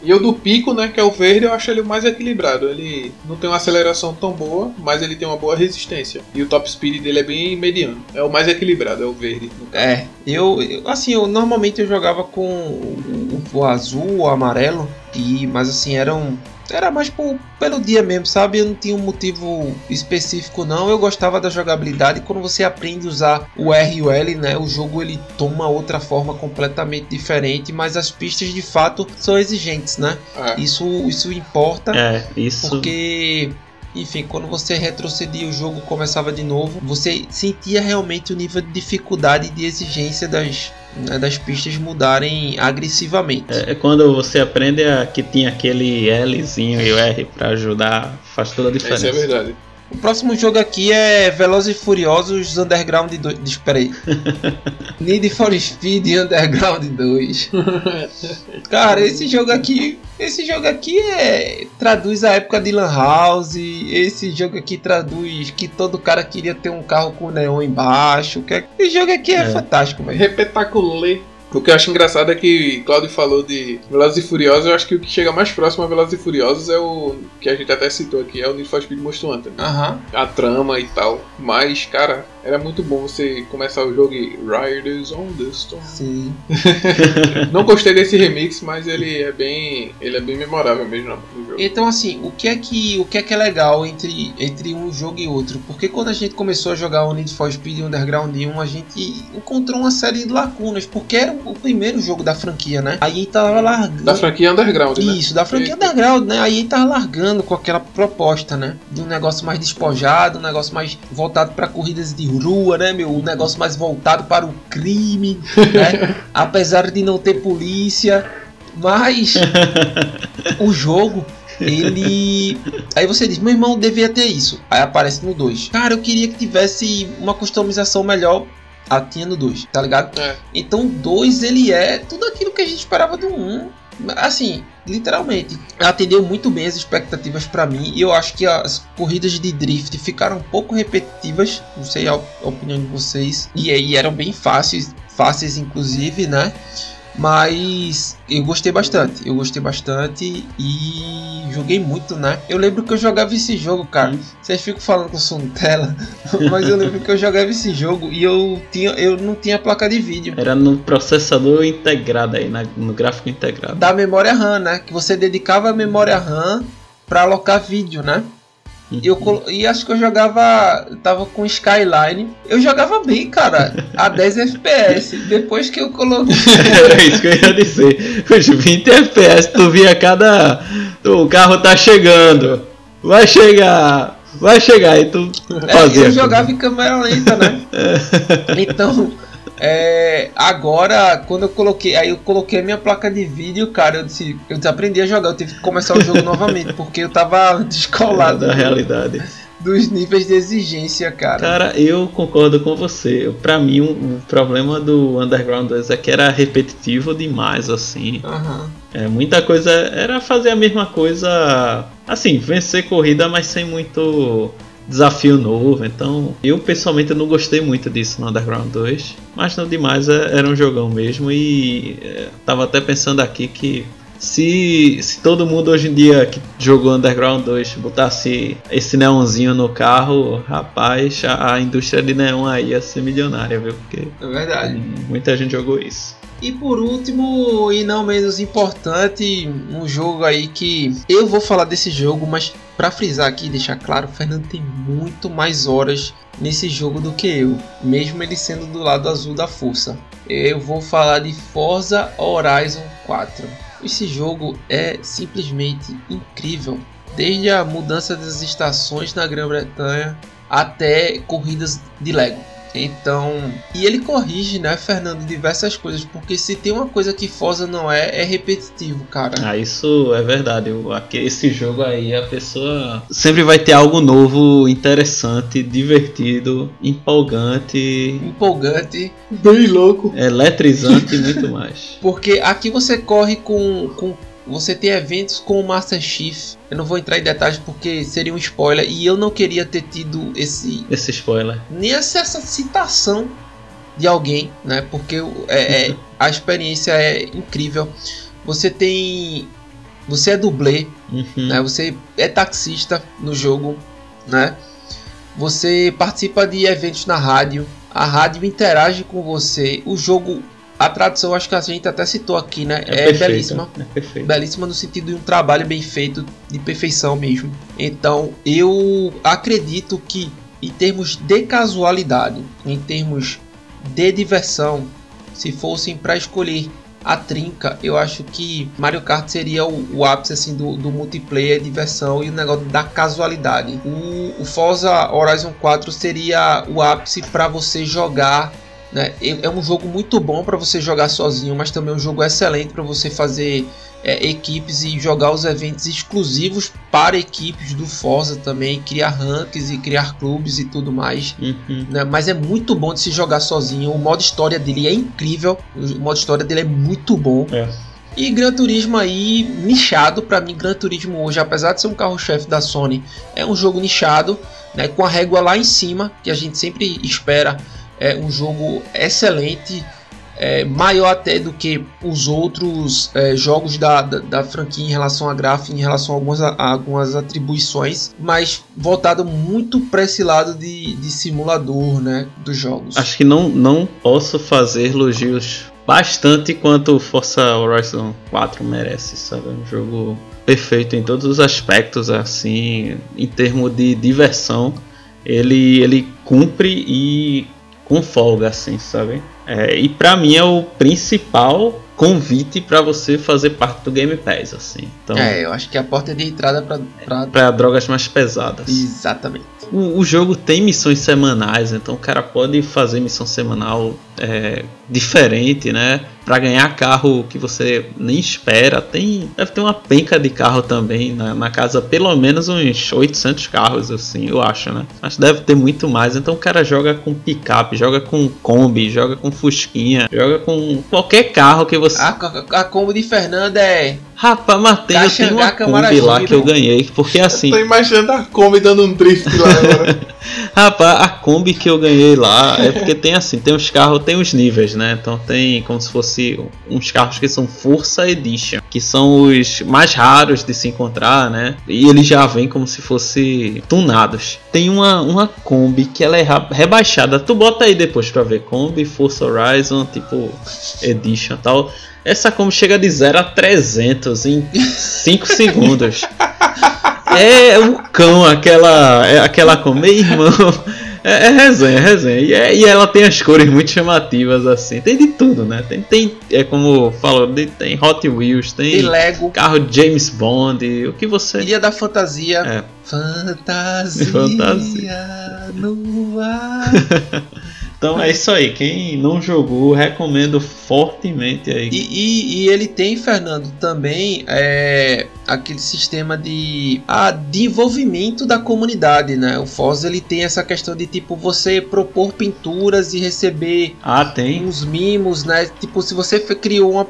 E o do pico, né, que é o verde, eu acho ele mais equilibrado. Ele não tem uma aceleração tão boa, mas ele tem uma boa resistência. E o top speed dele é bem mediano. É o mais equilibrado, é o verde. É, eu, eu- assim, eu normalmente eu jogava com o, o azul, o amarelo, e mas assim, eram era mais por, pelo dia mesmo, sabe? Eu não tinha um motivo específico não. Eu gostava da jogabilidade quando você aprende a usar o R e o L, né? O jogo ele toma outra forma completamente diferente, mas as pistas de fato são exigentes, né? É. Isso isso importa. É, isso. Porque, enfim, quando você retrocedia o jogo começava de novo, você sentia realmente o nível de dificuldade e de exigência das, né, das pistas mudarem agressivamente. É, é quando você aprende a, que tinha aquele Lzinho e o R pra ajudar, faz toda a diferença. Isso é verdade. O próximo jogo aqui é Velozes e Furiosos Underground 2. Espera aí. Need for Speed Underground 2. [LAUGHS] Cara, esse jogo aqui, esse jogo aqui é traduz a época de Lan House. Esse jogo aqui traduz que todo cara queria ter um carro com neon embaixo. Que é- Esse jogo aqui é, É. fantástico, velho. Repetaculê. O que eu acho engraçado é que Claudio falou de Velozes e Furiosos, eu acho que o que chega mais próximo a Velozes e Furiosos é o que a gente até citou aqui, é o Need for Speed Most Wanted. Aham. A trama e tal. Mas, cara, era muito bom você começar o jogo e Riders on the Storm. Sim. [LAUGHS] Não gostei desse remix, mas ele é bem, ele é bem memorável mesmo no jogo. Então assim, o que é que o que é que é legal entre, entre um jogo e outro? Porque quando a gente começou a jogar o Need for Speed Underground 1, a gente encontrou uma série de lacunas, porque era o primeiro jogo da franquia, né? Aí tava largando Da franquia Underground, né? Isso, da franquia E- Underground, né? Aí tava largando com aquela proposta, né? De um negócio mais despojado, um negócio mais voltado para corridas de rua, né, meu? Um negócio mais voltado para o crime, né? [LAUGHS] Apesar de não ter polícia, mas o jogo ele. [LAUGHS] Aí você diz, meu irmão devia ter isso. Aí aparece no 2. Cara, eu queria que tivesse uma customização melhor. Ah, tinha no 2, tá ligado? É. Então o 2 ele é tudo aquilo que a gente esperava do 1. Um. Assim, literalmente. Atendeu muito bem as expectativas pra mim. E eu acho que as corridas de drift ficaram um pouco repetitivas. Não sei a opinião de vocês. E aí eram bem fáceis, fáceis inclusive, né? Mas eu gostei bastante. Eu gostei bastante e joguei muito, né? Eu lembro que eu jogava esse jogo, cara. Vocês ficam falando que eu sou Nutella, [LAUGHS] mas eu lembro que eu jogava esse jogo e eu tinha, eu não tinha placa de vídeo. Era no processador integrado aí, na- no gráfico integrado. Da memória RAM, né? Que você dedicava a memória RAM pra alocar vídeo, né? E, eu, colo- e acho que eu jogava. Tava com Skyline. Eu jogava bem, cara. A [LAUGHS] 10 FPS. Depois que eu coloquei. [LAUGHS] Era isso que eu ia dizer. Os 20 FPS, tu via cada. O carro tá chegando. Vai chegar. Vai chegar. E tu É, eu jogava em câmera lenta, né? [LAUGHS] Então, é, agora, quando eu coloquei, aí eu coloquei a minha placa de vídeo, cara, eu disse, eu desaprendi a jogar, eu tive que começar o [LAUGHS] jogo novamente, porque eu tava descolado da realidade. dos níveis de exigência, cara. Cara, eu concordo com você. Pra mim, o o problema do Underground 2 é que era repetitivo demais, assim. Aham. É, muita coisa era fazer a mesma coisa, assim, vencer corrida, mas sem muito desafio novo. Então, eu pessoalmente não gostei muito disso no Underground 2, mas no demais é- era um jogão mesmo e é, tava até pensando aqui que se, se todo mundo hoje em dia que jogou Underground 2 botasse esse neonzinho no carro, rapaz, a, a indústria de neon aí ia ser milionária, viu? Porque É verdade. muita gente jogou isso. E por último, e não menos importante, um jogo aí que eu vou falar desse jogo, mas pra frisar aqui deixar claro, o Fernando tem muito mais horas nesse jogo do que eu, mesmo ele sendo do lado azul da força. Eu vou falar de Forza Horizon 4. Esse jogo é simplesmente incrível, desde a mudança das estações na Grã-Bretanha até corridas de Lego. Então, e ele corrige, né, Fernando, diversas coisas, porque se tem uma coisa que Forza não é, é repetitivo, cara. Ah, isso é verdade. O- aqui- Esse jogo aí, a pessoa sempre vai ter algo novo, interessante, divertido, empolgante, Empolgante, Bem louco. eletrizante e muito mais. [LAUGHS] porque aqui você corre com, com você tem eventos com o Master Chief. Eu não vou entrar em detalhes porque seria um spoiler e eu não queria ter tido esse Esse spoiler. nem essa, citação de alguém, né? Porque é, é- [LAUGHS] a experiência é incrível. Você tem você é dublê, Uhum. né? Você é taxista no jogo, né? Você participa de eventos na rádio, a rádio interage com você. O jogo, a tradução acho que a gente até citou aqui, né? É, perfeito, belíssima. É. Belíssima no sentido de um trabalho bem feito, de perfeição mesmo. Então, eu acredito que em termos de casualidade, em termos de diversão, se fossem para escolher a trinca, eu acho que Mario Kart seria o, o ápice assim do, do multiplayer, diversão e o negócio da casualidade. O, o Forza Horizon 4 seria o ápice para você jogar Né? É um jogo muito bom para você jogar sozinho, mas também é um jogo excelente para você fazer é, equipes e jogar os eventos exclusivos para equipes do Forza também, criar ranks e criar clubes e tudo mais. Uhum. Né? Mas é muito bom de se jogar sozinho. O modo história dele é incrível, o modo história dele é muito bom. É. E Gran Turismo aí, nichado, para mim Gran Turismo hoje, apesar de ser um carro-chefe da Sony, é um jogo nichado, né, com a régua lá em cima, que a gente sempre espera é um jogo excelente, é, maior até do que os outros é, jogos da, da, da, franquia em relação a gráfico, em relação a algumas, a algumas atribuições, mas voltado muito para esse lado de, de simulador né, dos jogos. Acho que não, não posso fazer elogios bastante quanto Forza Horizon 4 merece, sabe? É um jogo perfeito em todos os aspectos, assim, em termos de diversão, ele, ele cumpre e com folga, assim, sabe? É, e para mim é o principal convite para você fazer parte do Game Pass, assim. Então, é, eu acho que é a porta de entrada para pra... drogas mais pesadas. Exatamente. O, o, jogo tem missões semanais, então o cara pode fazer missão semanal é, diferente, né? Para ganhar carro que você nem espera. Tem, deve ter uma penca de carro também na, na, casa, pelo menos uns 800 carros, assim, eu acho, né? Mas deve ter muito mais. Então o cara joga com picape, joga com Kombi, joga com Fusquinha, joga com qualquer carro que você. A, a, a Kombi de Fernanda é Rapaz, Matei, eu tenho uma Kombi lá que eu ganhei. Porque assim. Eu tô imaginando a Kombi dando um drift lá [LAUGHS] agora. Rapaz, a Kombi que eu ganhei lá é porque tem assim, tem os carros, tem os níveis, né? Então tem como se fosse uns carros que são Força Edition, que são os mais raros de se encontrar, né? E eles já vêm como se fosse tunados. Tem uma, uma Kombi que ela é rebaixada. Tu bota aí depois pra ver Kombi Força Horizon, tipo Edition tal. Essa como chega de 0 a 300 em 5 [LAUGHS] segundos. É um cão aquela, é aquela com meu irmão. É, é, resenha, é resenha. E, é, e, ela tem as cores muito chamativas, assim. Tem de tudo, né? Tem, tem é como falou, tem Hot Wheels, tem, tem Lego, carro James Bond, o que você. Ilha da Fantasia. É. Fantasia, Fantasia. no ar. [LAUGHS] Então é isso aí. Quem não jogou, recomendo fortemente aí. E, e, e ele tem, Fernando, também é, aquele sistema de, ah, de envolvimento da comunidade, né? O Foz ele tem essa questão de tipo você propor pinturas e receber ah, tem. uns mimos, né? Tipo, se você criou uma,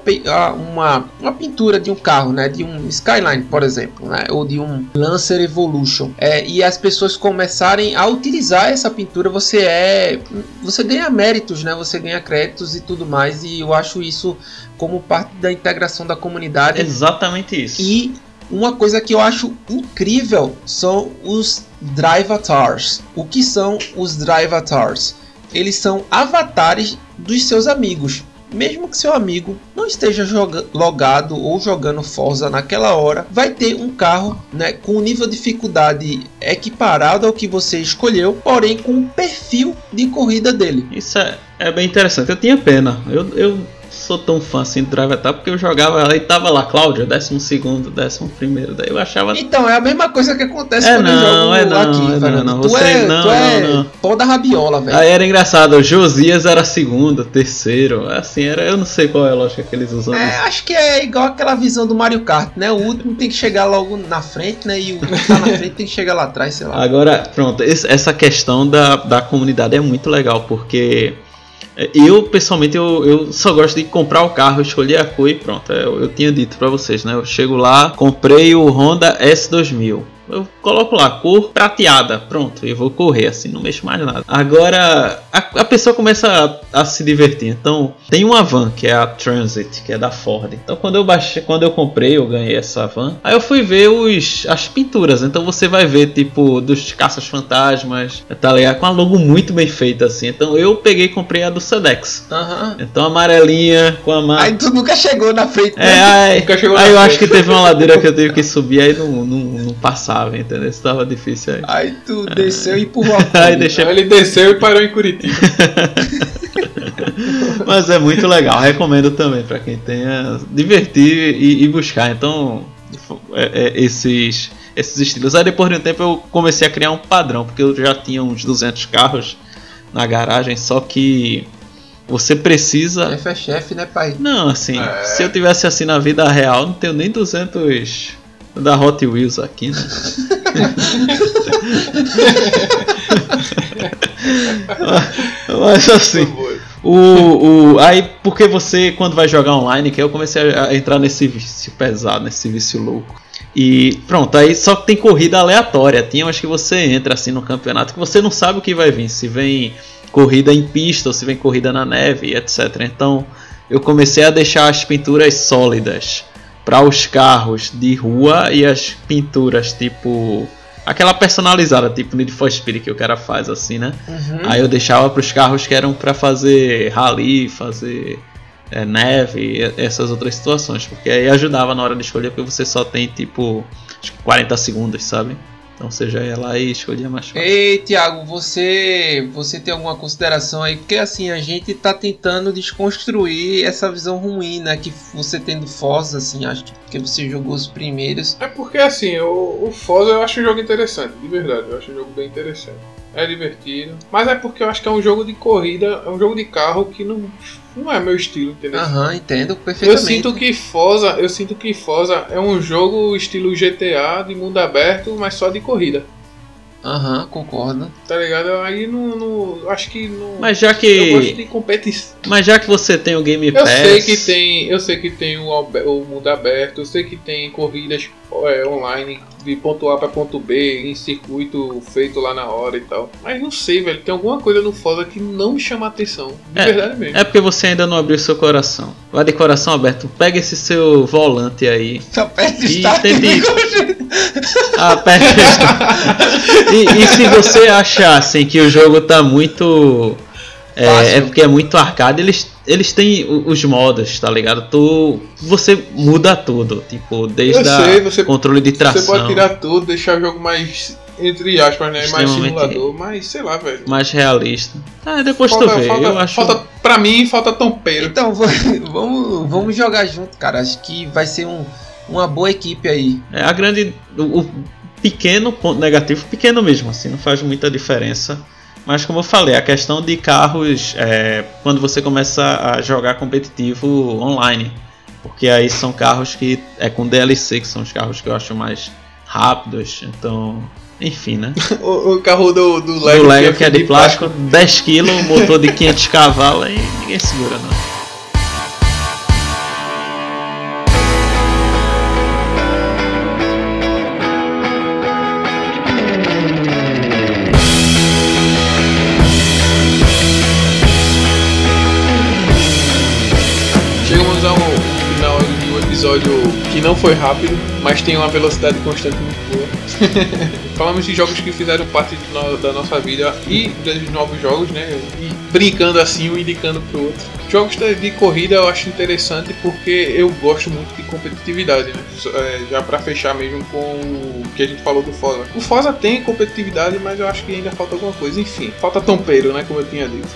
uma, uma pintura de um carro, né? De um Skyline, por exemplo, né? Ou de um Lancer Evolution. É, e as pessoas começarem a utilizar essa pintura, você é. Você você ganha méritos, né? Você ganha créditos e tudo mais. E eu acho isso como parte da integração da comunidade. Exatamente isso. E uma coisa que eu acho incrível são os Drivatars. O que são os Drivatars? Eles são avatares dos seus amigos mesmo que seu amigo não esteja logado ou jogando Forza naquela hora, vai ter um carro né, com nível de dificuldade equiparado ao que você escolheu, porém com um perfil de corrida dele. Isso é, é bem interessante. Eu tinha pena. Eu, eu sou tão fã assim do Drive porque eu jogava ela e tava lá, Cláudia, décimo segundo, décimo primeiro, daí eu achava. Então, é a mesma coisa que acontece é quando não, eu jogo é não, aqui, é Fernando. Não, Você, é, não, tu é não, não. pó da rabiola, velho. Aí era engraçado, o Josias era segundo, terceiro, assim, era, eu não sei qual é a lógica que eles usam. É, acho que é igual aquela visão do Mario Kart, né? O último tem que chegar logo na frente, né? E o que tá na [LAUGHS] frente tem que chegar lá atrás, sei lá. Agora, pronto, essa questão da, da comunidade é muito legal, porque eu, pessoalmente, eu, eu só gosto de comprar o carro, escolher a cor e pronto. Eu, eu tinha dito para vocês, né? Eu chego lá, comprei o Honda S2000 eu coloco lá cor prateada, pronto, eu vou correr assim, não mexo mais nada. Agora a, a pessoa começa a, a, se divertir. Então tem uma van que é a Transit, que é da Ford. Então quando eu baixei, quando eu comprei, eu ganhei essa van. Aí eu fui ver os as pinturas. Então você vai ver tipo dos caças fantasmas, tá ligado? Com a logo muito bem feita assim. Então eu peguei e comprei a do Sedex. Uhum. Então amarelinha com a marca. Aí tu nunca chegou na frente. Né? É, aí, aí eu acho que teve uma ladeira que eu tive que subir aí não, não, não passava tava, entendeu? Isso tava difícil aí. Aí tu desceu e empurrou a [LAUGHS] aí deixa... Ele desceu e parou em Curitiba. [LAUGHS] Mas é muito legal, recomendo também para quem tenha divertir e, e buscar. Então, é, é, esses esses estilos. Aí depois de um tempo eu comecei a criar um padrão, porque eu já tinha uns 200 carros na garagem, só que você precisa. Chefe é chefe, né, pai? Não, assim, É. se eu tivesse assim na vida real, não tenho nem 200 da Hot Wheels aqui, né? [LAUGHS] Mas assim, o, o, aí porque você, quando vai jogar online, que eu comecei a, entrar nesse vício pesado, nesse vício louco. E pronto, aí só que tem corrida aleatória. Tem umas que você entra assim no campeonato que você não sabe o que vai vir. Se vem corrida em pista ou se vem corrida na neve, etc. Então eu comecei a deixar as pinturas sólidas para os carros de rua e as pinturas tipo aquela personalizada, tipo Need for Speed que o cara faz assim, né? Uhum. Aí eu deixava para os carros que eram para fazer rally, fazer é, neve, e essas outras situações, porque aí ajudava na hora de escolher, porque você só tem tipo acho que 40 segundos, sabe? Então você já ia lá e escolhia mais fácil. Ei, Thiago, você você tem alguma consideração aí? Porque assim, a gente tá tentando desconstruir essa visão ruim, né? Que você tem do Forza, assim, acho que porque você jogou os primeiros. É porque assim, o, o Forza eu acho um jogo interessante, de verdade, eu acho um jogo bem interessante. É divertido. Mas é porque eu acho que é um jogo de corrida, é um jogo de carro que não, não é meu estilo, entendeu? Aham, entendo Eu perfeitamente. sinto que Forza, eu sinto que Forza é um jogo estilo GTA de mundo aberto, mas só de corrida. Aham, concordo. Tá ligado? Aí não, não acho que não. Mas já eu gosto que de competição. mas já que você tem o Game Eu Pass, sei que tem, eu sei que tem o, o mundo aberto, eu sei que tem corridas é, online de ponto A para ponto B em circuito feito lá na hora e tal. Mas não sei, velho, tem alguma coisa no Forza que não me chama a atenção, de É, verdade mesmo. é porque você ainda não abriu seu coração. Vai de coração aberto, pega esse seu volante aí. Só perto E está. Tente- Aperte e, e se você achar assim, que o jogo tá muito. É, é porque é muito arcade, eles, eles têm o- os modos, tá ligado? Tu, você muda tudo, tipo, desde você- controle de tração, Você pode tirar tudo, deixar o jogo mais, entre aspas, né, mais simulador, mas sei lá, velho. mais realista. Ah, depois Falta, tu vê. falta, eu acho. falta, pra mim, falta tompeiro. Então, [LAUGHS] vamos, vamos jogar junto, cara. Acho que vai ser um, uma boa equipe aí. É, a grande. O, o pequeno ponto negativo, pequeno mesmo, assim, não faz muita diferença. Mas como eu falei, a questão de carros é, quando você começa a jogar competitivo online. Porque aí são carros que é com DLC, que são os carros que eu acho mais rápidos. Então. Enfim, né? [LAUGHS] O, o carro do, do Lego, Lego que é de plástico, 10 kg, motor de 500 cavalos e ninguém segura não. Episódio que não foi rápido, mas tem uma velocidade constante muito boa. [LAUGHS] Falamos de jogos que fizeram parte no- da nossa vida e dos novos jogos, né? E brincando assim, um indicando pro outro. Jogos de corrida eu acho interessante porque eu gosto muito de competitividade, né? É, já pra fechar mesmo com o que a gente falou do Forza. O Forza tem competitividade, mas eu acho que ainda falta alguma coisa. Enfim, falta tompeiro, né? Como eu tinha dito.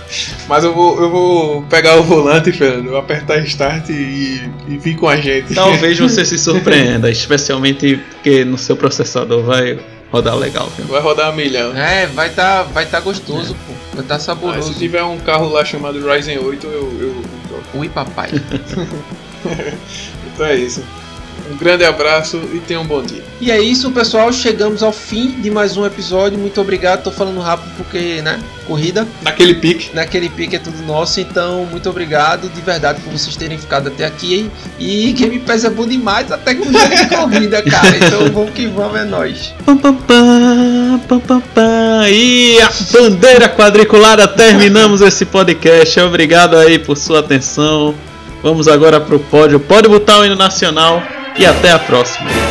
Mas eu vou, eu vou pegar o volante, Fernando, apertar start e, e vir com a gente. Talvez [LAUGHS] você se surpreenda, especialmente porque no seu processador vai rodar legal. Viu? Vai rodar a milhão. É, vai tá, vai tá gostoso, pô. Vai tá Ah, saboroso. se tiver um carro lá chamado Ryzen 8, eu, eu, eu troco. Ui, papai. [LAUGHS] Então é isso. Um grande abraço e tenha um bom dia. E é isso, pessoal. Chegamos ao fim de mais um episódio. Muito obrigado. Tô falando rápido porque, né? Corrida. Naquele pique. Naquele pique é tudo nosso. Então, muito obrigado de verdade por vocês terem ficado até aqui. E Game Pass é bom demais, até com jogo de corrida, cara. Então vamos que vamos, é nóis. Pam, pam, pam, pam, pam, pam. E a bandeira quadriculada, terminamos esse podcast. Obrigado aí por sua atenção. Vamos agora pro pódio. Pode botar o hino nacional e até a próxima.